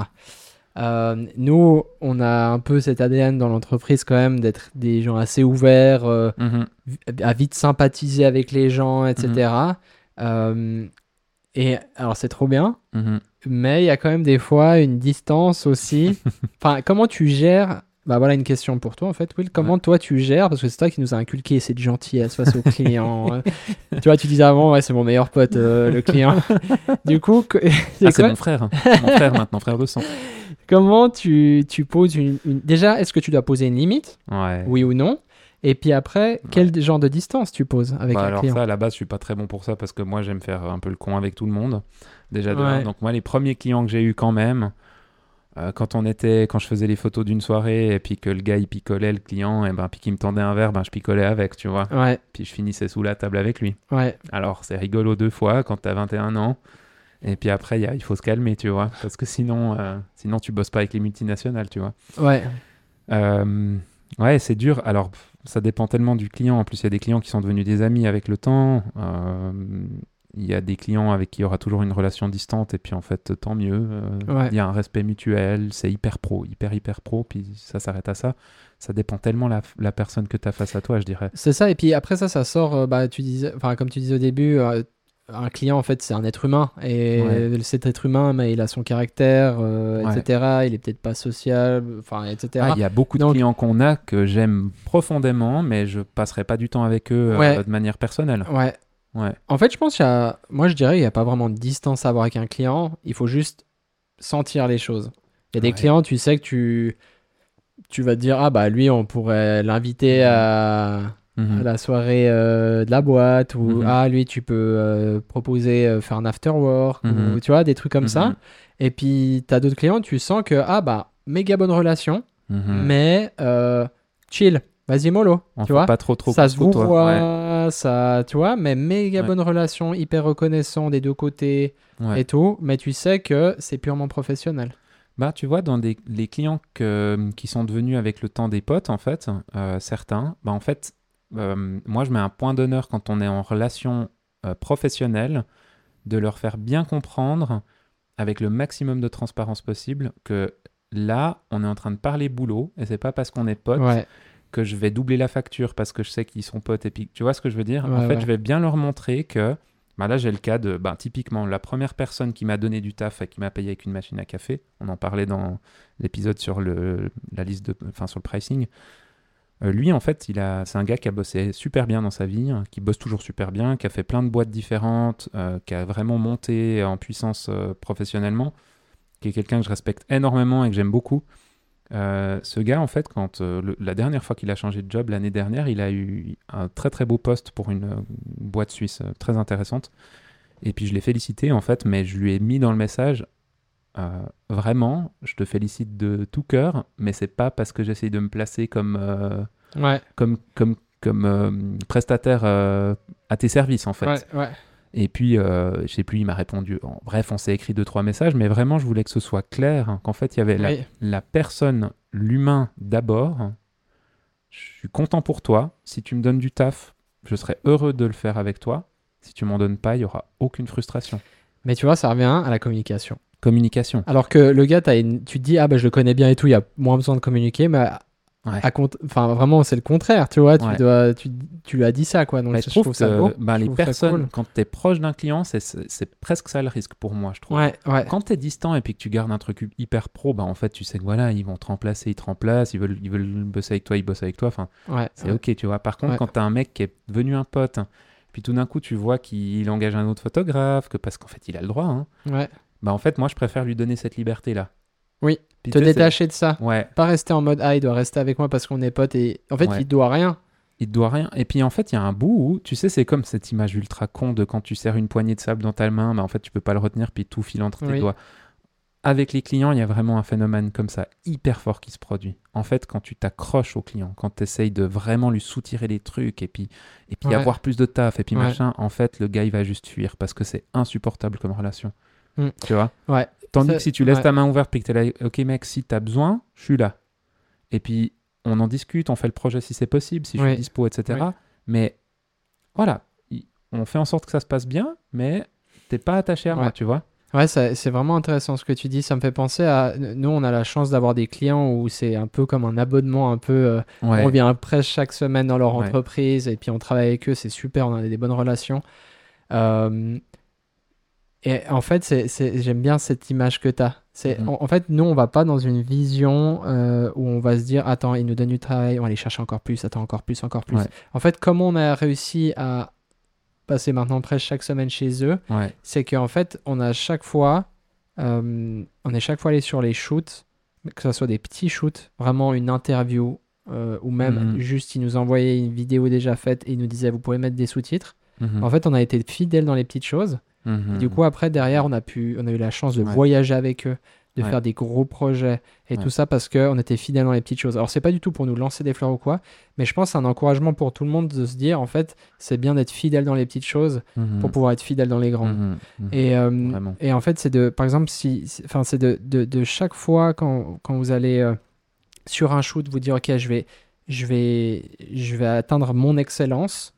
Speaker 1: Euh, nous, on a un peu cet ADN dans l'entreprise quand même d'être des gens assez ouverts,
Speaker 2: Mhm.
Speaker 1: à vite sympathiser avec les gens, etc.
Speaker 2: Mhm.
Speaker 1: Et alors c'est trop bien,
Speaker 2: Mhm.
Speaker 1: mais il y a quand même des fois une distance aussi. enfin, comment tu gères Bah voilà une question pour toi en fait, Will. Comment toi tu gères Parce que c'est toi qui nous a inculqué cette gentillesse face aux clients. hein. tu vois, tu disais avant, ouais, c'est mon meilleur pote, euh, le client. du coup, c'est
Speaker 2: Ah, c'est mon frère, hein. mon frère maintenant, frère de sang.
Speaker 1: comment tu, tu poses une, une- Déjà, est-ce que tu dois poser une limite?
Speaker 2: Ouais.
Speaker 1: Oui ou non? Et puis après, quel genre de distance tu poses avec
Speaker 2: Bah
Speaker 1: un
Speaker 2: alors
Speaker 1: client?
Speaker 2: ça, à la base, je suis pas très bon pour ça parce que moi, j'aime faire un peu le con avec tout le monde. Déjà de. Donc moi, les premiers clients que j'ai eu quand même, euh, quand on était, quand je faisais les photos d'une soirée et puis que le gars il picolait le client et ben puis qu'il me tendait un verre, ben je picolais avec, tu vois.
Speaker 1: Ouais,
Speaker 2: Puis je finissais sous la table avec lui.
Speaker 1: ouais,
Speaker 2: Alors c'est rigolo deux fois quand t'as 21 ans. Et puis après, il y a- il faut se calmer, tu vois. Parce que sinon, euh, sinon tu bosses pas avec les multinationales, tu vois.
Speaker 1: ouais.
Speaker 2: Euh, ouais, c'est dur. Alors, ça dépend tellement du client. En plus, il y a des clients qui sont devenus des amis avec le temps. Euh, Il y a des clients avec qui il y aura toujours une relation distante. Et puis, en fait, tant mieux. Euh,
Speaker 1: Ouais.
Speaker 2: Il y a un respect mutuel. C'est hyper pro, hyper, hyper pro. Puis ça s'arrête à ça. Ça dépend tellement la, la personne que tu as face à toi, je dirais.
Speaker 1: C'est ça, et puis après ça, ça sort, euh, bah, tu disais, comme tu disais au début, euh, un client, en fait, c'est un être humain, et
Speaker 2: Ouais.
Speaker 1: cet être humain, mais il a son caractère, euh,
Speaker 2: Ouais.
Speaker 1: etc., il est peut-être pas enfin, etc.
Speaker 2: Ah, Il y a beaucoup de clients qu'on a que j'aime profondément, mais je passerai pas du temps avec eux euh, de manière personnelle.
Speaker 1: Ouais.
Speaker 2: Ouais.
Speaker 1: En fait, je pense qu'il y a, moi, je dirais, il n'y a pas vraiment de distance à avoir avec un client, il faut juste sentir les choses. Il y a des
Speaker 2: Ouais.
Speaker 1: clients, tu sais que tu, tu vas te dire, ah, bah, lui, on pourrait l'inviter à,
Speaker 2: Mhm.
Speaker 1: à la soirée euh, de la boîte ou
Speaker 2: Mhm.
Speaker 1: ah lui tu peux euh, proposer euh, faire un after work ou
Speaker 2: Mhm.
Speaker 1: tu vois des trucs comme ça et puis t'as d'autres clients tu sens que ah bah méga bonne relation mais chill vas-y mollo
Speaker 2: On
Speaker 1: tu vois
Speaker 2: pas trop trop
Speaker 1: ça se voit ça tu vois mais méga
Speaker 2: Ouais.
Speaker 1: bonne relation hyper reconnaissant des deux côtés.
Speaker 2: Ouais.
Speaker 1: et tout mais tu sais que c'est purement professionnel
Speaker 2: Bah, tu vois, dans des, les clients que- qui sont devenus avec le temps des potes, en fait, euh, certains, bah, en fait, euh, moi, je mets un point d'honneur quand on est en relation euh, professionnelle, de leur faire bien comprendre, avec le maximum de transparence possible, que là, on est en train de parler boulot, et c'est pas parce qu'on est potes
Speaker 1: ouais
Speaker 2: que je vais doubler la facture parce que je sais qu'ils sont potes et puis tu vois ce que je veux dire? En fait,
Speaker 1: ouais.
Speaker 2: je vais bien leur montrer que bah là j'ai le cas de bah, typiquement la première personne qui m'a donné du taf et qui m'a payé avec une machine à café. On en parlait dans l'épisode sur le la liste de enfin sur le pricing. Euh, lui, en fait, il a, c'est un gars qui a bossé super bien dans sa vie, hein, qui bosse toujours super bien, qui a fait plein de boîtes différentes, euh, qui a vraiment monté en puissance euh, professionnellement, qui est quelqu'un que je respecte énormément et que j'aime beaucoup. Euh, ce gars, en fait, quand euh, le- la dernière fois qu'il a changé de job l'année dernière, il a eu un très très beau poste pour une, euh, boîte suisse euh, très intéressante. Et puis je l'ai félicité en fait, mais je lui ai mis dans le message vraiment, je te félicite de tout cœur, mais c'est pas parce que j'essaye de me placer comme
Speaker 1: Ouais,
Speaker 2: comme comme comme prestataire à tes services en fait.
Speaker 1: ouais, ouais.
Speaker 2: Et puis, euh, je sais plus, il m'a répondu. En bref, on s'est écrit deux, trois messages, mais vraiment, je voulais que ce soit clair, hein, qu'en fait, il y avait la,
Speaker 1: Oui.
Speaker 2: la personne, l'humain d'abord. Je suis content pour toi. Si tu me donnes du taf, je serai heureux de le faire avec toi. Si tu m'en donnes pas, il y aura aucune frustration.
Speaker 1: Mais tu vois, ça revient à la communication.
Speaker 2: Communication.
Speaker 1: Alors que le gars, une- tu te dis, ah bah je le connais bien et tout, il y a moins besoin de communiquer, mais
Speaker 2: Ouais.
Speaker 1: enfin, vraiment, c'est le contraire, tu vois, tu,
Speaker 2: Ouais.
Speaker 1: dois, tu, tu lui as dit ça, quoi. Donc je,
Speaker 2: je trouve
Speaker 1: ça
Speaker 2: que
Speaker 1: beau.
Speaker 2: ben,
Speaker 1: je
Speaker 2: les
Speaker 1: trouve ça
Speaker 2: personnes,
Speaker 1: cool.
Speaker 2: quand tu es proche d'un client, c'est- presque ça le risque pour moi, je trouve.
Speaker 1: Ouais, ouais.
Speaker 2: Quand tu es distant et puis que tu gardes un truc hyper pro, bah en fait, tu sais que voilà, ils vont te remplacer, ils te remplacent, ils veulent, ils veulent bosser avec toi, ils bossent avec toi. Enfin,
Speaker 1: ouais,
Speaker 2: C'est ok, tu vois. Par contre, quand tu as un mec qui est devenu un pote, puis tout d'un coup, tu vois qu'il engage un autre photographe, que parce qu'en fait, il a le droit, hein,
Speaker 1: Ouais.
Speaker 2: bah en fait, moi, je préfère lui donner cette liberté-là.
Speaker 1: Oui, Te détacher de ça.
Speaker 2: Ouais,
Speaker 1: Pas rester en mode, ah, il doit rester avec moi parce qu'on est potes et en fait,
Speaker 2: Ouais.
Speaker 1: il doit rien.
Speaker 2: il te doit rien. Et puis, en fait, il y a un bout où, tu sais, c'est comme cette image ultra con de quand tu serres une poignée de sable dans ta main, bah en fait, tu peux pas le retenir, puis tout file entre tes
Speaker 1: Oui.
Speaker 2: doigts. Avec les clients, il y a vraiment un phénomène comme ça, hyper fort qui se produit. En fait, quand tu t'accroches au client, quand tu essayes de vraiment lui soutirer les trucs et puis, et puis
Speaker 1: Ouais.
Speaker 2: avoir plus de taf et puis
Speaker 1: Ouais.
Speaker 2: machin, en fait, le gars, il va juste fuir parce que c'est insupportable comme relation.
Speaker 1: Mm.
Speaker 2: Tu vois
Speaker 1: Ouais.
Speaker 2: Tandis que si tu laisses
Speaker 1: ouais.
Speaker 2: ta main ouverte puis que tu es là, ok mec, si tu as besoin, je suis là. Et puis, on en discute, on fait le projet si c'est possible, si je suis dispo, etc.
Speaker 1: Oui.
Speaker 2: Mais voilà, il- on fait en sorte que ça se passe bien, mais t'es pas attaché à moi,
Speaker 1: Ouais.
Speaker 2: tu vois
Speaker 1: Ouais, c'est vraiment intéressant ce que tu dis. Ça me fait penser à. Nous, on a la chance d'avoir des clients où c'est un peu comme un abonnement, un peu. euh,
Speaker 2: Ouais.
Speaker 1: On vient presque chaque semaine dans leur entreprise et puis on travaille avec eux, c'est super, on a des bonnes relations. Euh, et en fait, c'est, j'aime bien cette image que tu as. C'est,
Speaker 2: Mhm.
Speaker 1: en, en fait, nous, on va pas dans une vision euh, où on va se dire Attends, il nous donne du travail, on va aller chercher encore plus, attends, encore plus, encore plus.
Speaker 2: Ouais.
Speaker 1: En fait, comment on a réussi à passer maintenant presque chaque semaine chez eux,
Speaker 2: Ouais.
Speaker 1: c'est qu'en fait, on a chaque fois, euh, on est chaque fois allé sur les shoots, que ce soit des petits shoots, vraiment une interview, euh, ou même
Speaker 2: Mhm.
Speaker 1: juste ils nous envoyaient une vidéo déjà faite et ils nous disaient vous pouvez mettre des sous-titres.
Speaker 2: Mhm.
Speaker 1: En fait, on a été fidèles dans les petites choses.
Speaker 2: Mhm.
Speaker 1: Et du coup, après, derrière, on a pu, on a eu la chance de
Speaker 2: Ouais.
Speaker 1: voyager avec eux, de
Speaker 2: Ouais.
Speaker 1: faire des gros projets et
Speaker 2: Ouais.
Speaker 1: tout ça parce qu'on était fidèles dans les petites choses. Alors, c'est pas du tout pour nous lancer des fleurs ou quoi, mais je pense que c'est un encouragement pour tout le monde de se dire en fait, c'est bien d'être fidèle dans les petites choses
Speaker 2: Mhm.
Speaker 1: pour pouvoir être fidèle dans les grandes.
Speaker 2: Mhm.
Speaker 1: Et, euh, et en fait, c'est de, par exemple, si, enfin, c'est de, de, de chaque fois quand, quand vous allez euh, sur un shoot, vous dire, ok, je vais, je vais, je vais atteindre mon excellence.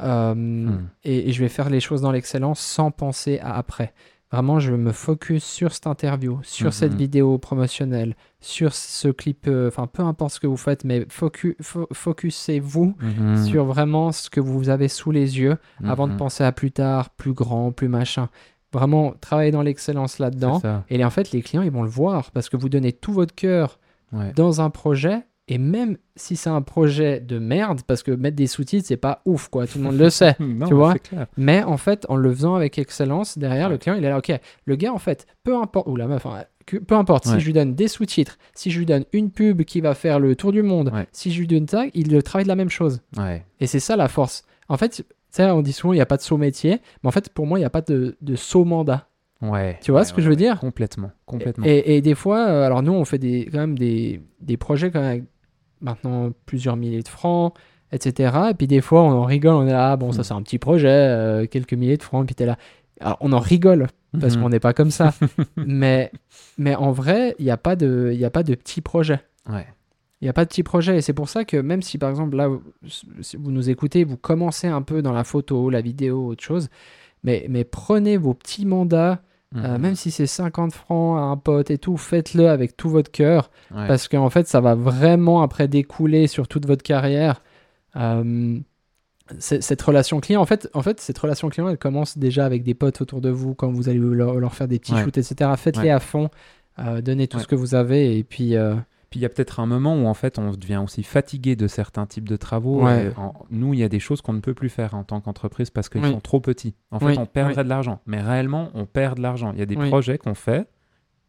Speaker 1: Euh,
Speaker 2: Mhm.
Speaker 1: et, et je vais faire les choses dans l'excellence sans penser à après. Vraiment, je me focus sur cette interview, sur cette
Speaker 2: Mhm.
Speaker 1: vidéo promotionnelle, sur ce clip, euh, enfin, peu importe ce que vous faites, mais focu- fo- focusez-vous
Speaker 2: Mhm.
Speaker 1: sur vraiment ce que vous avez sous les yeux avant de penser à plus tard, plus grand, plus machin. Vraiment, travailler dans l'excellence là-dedans. Et en fait, les clients, ils vont le voir parce que vous donnez tout votre cœur
Speaker 2: Ouais.
Speaker 1: dans un projet. Et même si c'est un projet de merde, parce que mettre des sous-titres, c'est pas ouf, quoi. Tout le monde le sait.
Speaker 2: Non,
Speaker 1: tu vois
Speaker 2: clair.
Speaker 1: Mais en fait, en le faisant avec excellence, derrière, le client, il est là, ok, le gars, en fait, peu importe, ou la meuf, hein, que- peu importe, si je lui donne des sous-titres, si je lui donne une pub qui va faire le tour du monde,
Speaker 2: Ouais.
Speaker 1: si je lui donne ça, il le travaille de la même chose.
Speaker 2: Ouais.
Speaker 1: Et c'est ça la force. En fait, tu sais, on dit souvent, il n'y a pas de saut métier, mais en fait, pour moi, il n'y a pas de, de saut mandat.
Speaker 2: Ouais.
Speaker 1: Tu vois
Speaker 2: Ouais,
Speaker 1: ce que
Speaker 2: ouais,
Speaker 1: je veux dire?
Speaker 2: Complètement. Complètement.
Speaker 1: Et, et des fois, euh, alors nous, on fait des, quand même des, des projets quand même avec maintenant plusieurs milliers de francs, etc. Et puis des fois, on en rigole, on est là, ah, bon, ça
Speaker 2: Mm.
Speaker 1: c'est un petit projet, euh, quelques milliers de francs, puis t'es là. Alors, on en rigole parce
Speaker 2: Mhm.
Speaker 1: qu'on n'est pas comme ça. mais, mais en vrai, il n'y a, pas de- y a pas de petits projets.
Speaker 2: Ouais.
Speaker 1: Il n'y a pas de petits projets. Et c'est pour ça que même si, par exemple, là, vous, si vous nous écoutez, vous commencez un peu dans la photo, la vidéo, autre chose, mais, mais prenez vos petits mandats Euh,
Speaker 2: Mhm.
Speaker 1: même si c'est 50 francs à un pote et tout, faites-le avec tout votre cœur.
Speaker 2: Ouais.
Speaker 1: Parce qu'en fait, ça va vraiment après découler sur toute votre carrière. Euh, cette relation client, en fait, en fait, cette relation client, elle commence déjà avec des potes autour de vous quand vous allez leur, leur faire des petits
Speaker 2: Ouais.
Speaker 1: shoots, etc. Faites-les
Speaker 2: Ouais.
Speaker 1: à fond, euh, donnez tout ce que vous avez et puis
Speaker 2: Puis il y a peut-être un moment où en fait on devient aussi fatigué de certains types de travaux.
Speaker 1: Ouais.
Speaker 2: Et en- nous, il y a des choses qu'on ne peut plus faire en tant qu'entreprise parce qu'ils
Speaker 1: Oui.
Speaker 2: sont trop petits. En fait,
Speaker 1: Oui,
Speaker 2: on perdrait de l'argent. Mais réellement, on perd de l'argent. Il y a des projets qu'on fait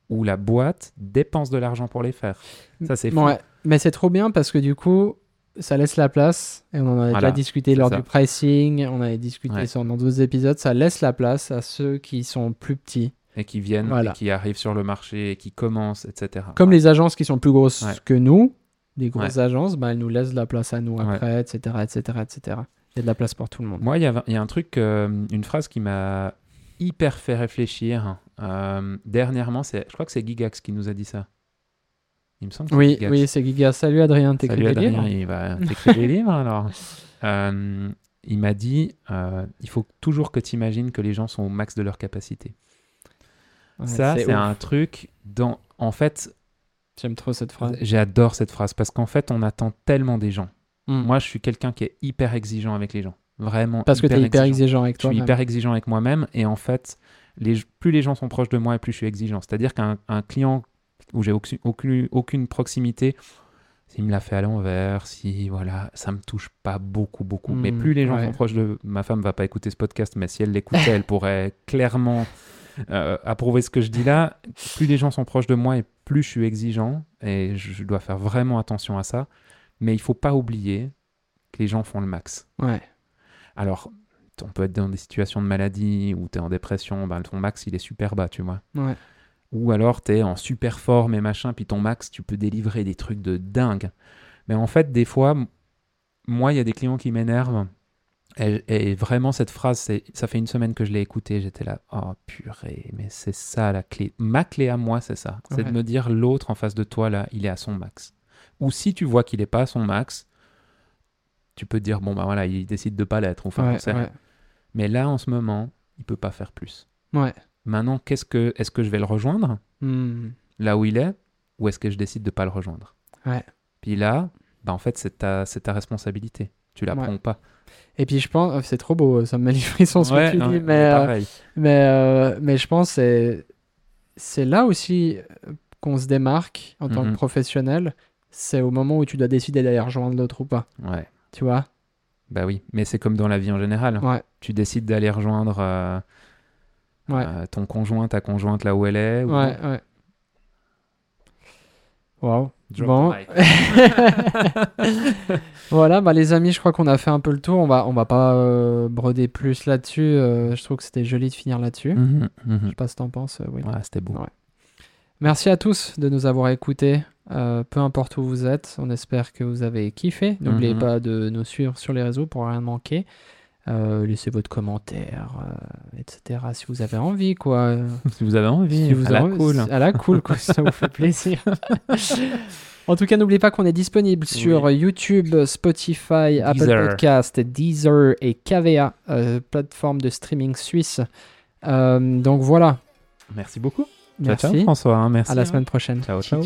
Speaker 2: où la boîte dépense de l'argent pour les faire. Ça, c'est
Speaker 1: ouais. mais c'est trop bien parce que du coup, ça laisse la place et on en a
Speaker 2: Voilà,
Speaker 1: déjà discuté lors
Speaker 2: ça.
Speaker 1: du pricing, on avait discuté
Speaker 2: Ouais.
Speaker 1: ça dans d'autres épisodes. Ça laisse la place à ceux qui sont plus petits,
Speaker 2: Et qui viennent,
Speaker 1: Voilà.
Speaker 2: et qui arrivent sur le marché, et qui commencent, etc.
Speaker 1: comme
Speaker 2: Ouais.
Speaker 1: les agences qui sont plus grosses
Speaker 2: Ouais.
Speaker 1: que nous. Des grosses agences, bah, elles nous laissent de la place à nous après, etc., etc., etc. Il y a de la place pour tout le monde.
Speaker 2: Moi, il y, a- il y a un truc, euh, une phrase qui m'a hyper fait réfléchir. euh, dernièrement, c'est, je crois que c'est Gigax qui nous a dit ça. Il me semble que c'est
Speaker 1: Oui,
Speaker 2: Gigax.
Speaker 1: oui, c'est Giga. Salut Adrien, t'écris des
Speaker 2: Adrien,
Speaker 1: livres
Speaker 2: il va t'écrire des livres alors. Euh, il m'a dit, il faut toujours que tu imagines que les gens sont au max de leur capacité.
Speaker 1: Ouais,
Speaker 2: ça, c'est un truc dans, en fait,
Speaker 1: J'aime trop cette phrase.
Speaker 2: j'adore cette phrase parce qu'en fait, on attend tellement des gens.
Speaker 1: Mm.
Speaker 2: Moi, je suis quelqu'un qui est hyper exigeant avec les gens, vraiment.
Speaker 1: Parce que t'es hyper exigeant avec
Speaker 2: Je suis
Speaker 1: toi.
Speaker 2: hyper exigeant avec moi-même et en fait, les, plus les gens sont proches de moi et plus je suis exigeant. C'est-à-dire qu'un un client où j'ai aucune, aucune, aucune proximité, s'il me l'a fait à l'envers, si voilà, ça me touche pas beaucoup, beaucoup. mais
Speaker 1: Mm,
Speaker 2: plus les gens
Speaker 1: ouais.
Speaker 2: sont proches de ma femme, va pas écouter ce podcast, mais si elle l'écoutait, elle pourrait clairement euh, approuver ce que je dis là. Plus les gens sont proches de moi et plus je suis exigeant et je, dois faire vraiment attention à ça. Mais il faut pas oublier que les gens font le max.
Speaker 1: Ouais.
Speaker 2: Alors, on peut être dans des situations de maladie ou tu es en dépression, ben, ton max il est super bas, tu vois.
Speaker 1: Ouais.
Speaker 2: Ou alors tu es en super forme et machin, puis ton max, tu peux délivrer des trucs de dingue. Mais en fait, des fois, moi, il y a des clients qui m'énervent. Et, et vraiment, cette phrase, ça fait une semaine que je l'ai écoutée. J'étais là, oh purée, mais c'est ça la clé. Ma clé à moi, c'est ça. C'est
Speaker 1: Ouais.
Speaker 2: de me dire, l'autre en face de toi, là, il est à son max. Ou si tu vois qu'il n'est pas à son max, tu peux te dire, bon, bah voilà, il décide de pas l'être. Enfin,
Speaker 1: ouais, ouais.
Speaker 2: Mais là, en ce moment, il peut pas faire plus.
Speaker 1: Ouais.
Speaker 2: Maintenant, qu'est-ce que, est-ce que je vais le rejoindre?
Speaker 1: Hmm.
Speaker 2: là où il est, ou est-ce que je décide de pas le rejoindre?
Speaker 1: Ouais.
Speaker 2: Puis là, bah en fait, c'est ta, c'est ta responsabilité. Tu la
Speaker 1: Ouais.
Speaker 2: pas.
Speaker 1: Et puis je pense, c'est trop beau, ça me met les frissons ce
Speaker 2: Ouais,
Speaker 1: que tu dis, mais, euh, mais, euh, mais je pense que c'est, c'est là aussi euh, qu'on se démarque en tant
Speaker 2: Mhm.
Speaker 1: que professionnel. C'est au moment où tu dois décider d'aller rejoindre l'autre ou pas.
Speaker 2: Ouais.
Speaker 1: Tu vois?
Speaker 2: Bah oui, mais c'est comme dans la vie en général.
Speaker 1: Ouais.
Speaker 2: Tu décides d'aller rejoindre euh,
Speaker 1: Ouais.
Speaker 2: euh, ton conjoint, ta conjointe là où elle est. ou-
Speaker 1: Ouais, ouais. Waouh. Bon. Voilà, bah les amis, je crois qu'on a fait un peu le tour. On va, on va pas euh, broder plus là-dessus. Euh, je trouve que c'était joli de finir là-dessus.
Speaker 2: Mhm, mhm.
Speaker 1: Je sais pas ce que t'en penses, euh.
Speaker 2: Ouais, c'était beau.
Speaker 1: Ouais. Merci à tous de nous avoir écoutés. Peu importe où vous êtes, on espère que vous avez kiffé. N'oubliez
Speaker 2: Mhm.
Speaker 1: pas de nous suivre sur les réseaux pour rien manquer. Euh, laissez votre commentaire, euh, etc. Si vous avez envie, quoi.
Speaker 2: Si vous avez envie,
Speaker 1: si vous
Speaker 2: à la
Speaker 1: avez-
Speaker 2: cool.
Speaker 1: À la cool, quoi. ça vous fait plaisir. en tout cas, n'oubliez pas qu'on est disponible sur YouTube, Spotify, Apple. Podcast, Deezer et KVA, euh, plateforme de streaming suisse. Donc voilà.
Speaker 2: Merci beaucoup.
Speaker 1: Merci.
Speaker 2: ciao, François. hein, merci.
Speaker 1: à la semaine prochaine.
Speaker 2: Ciao, ciao.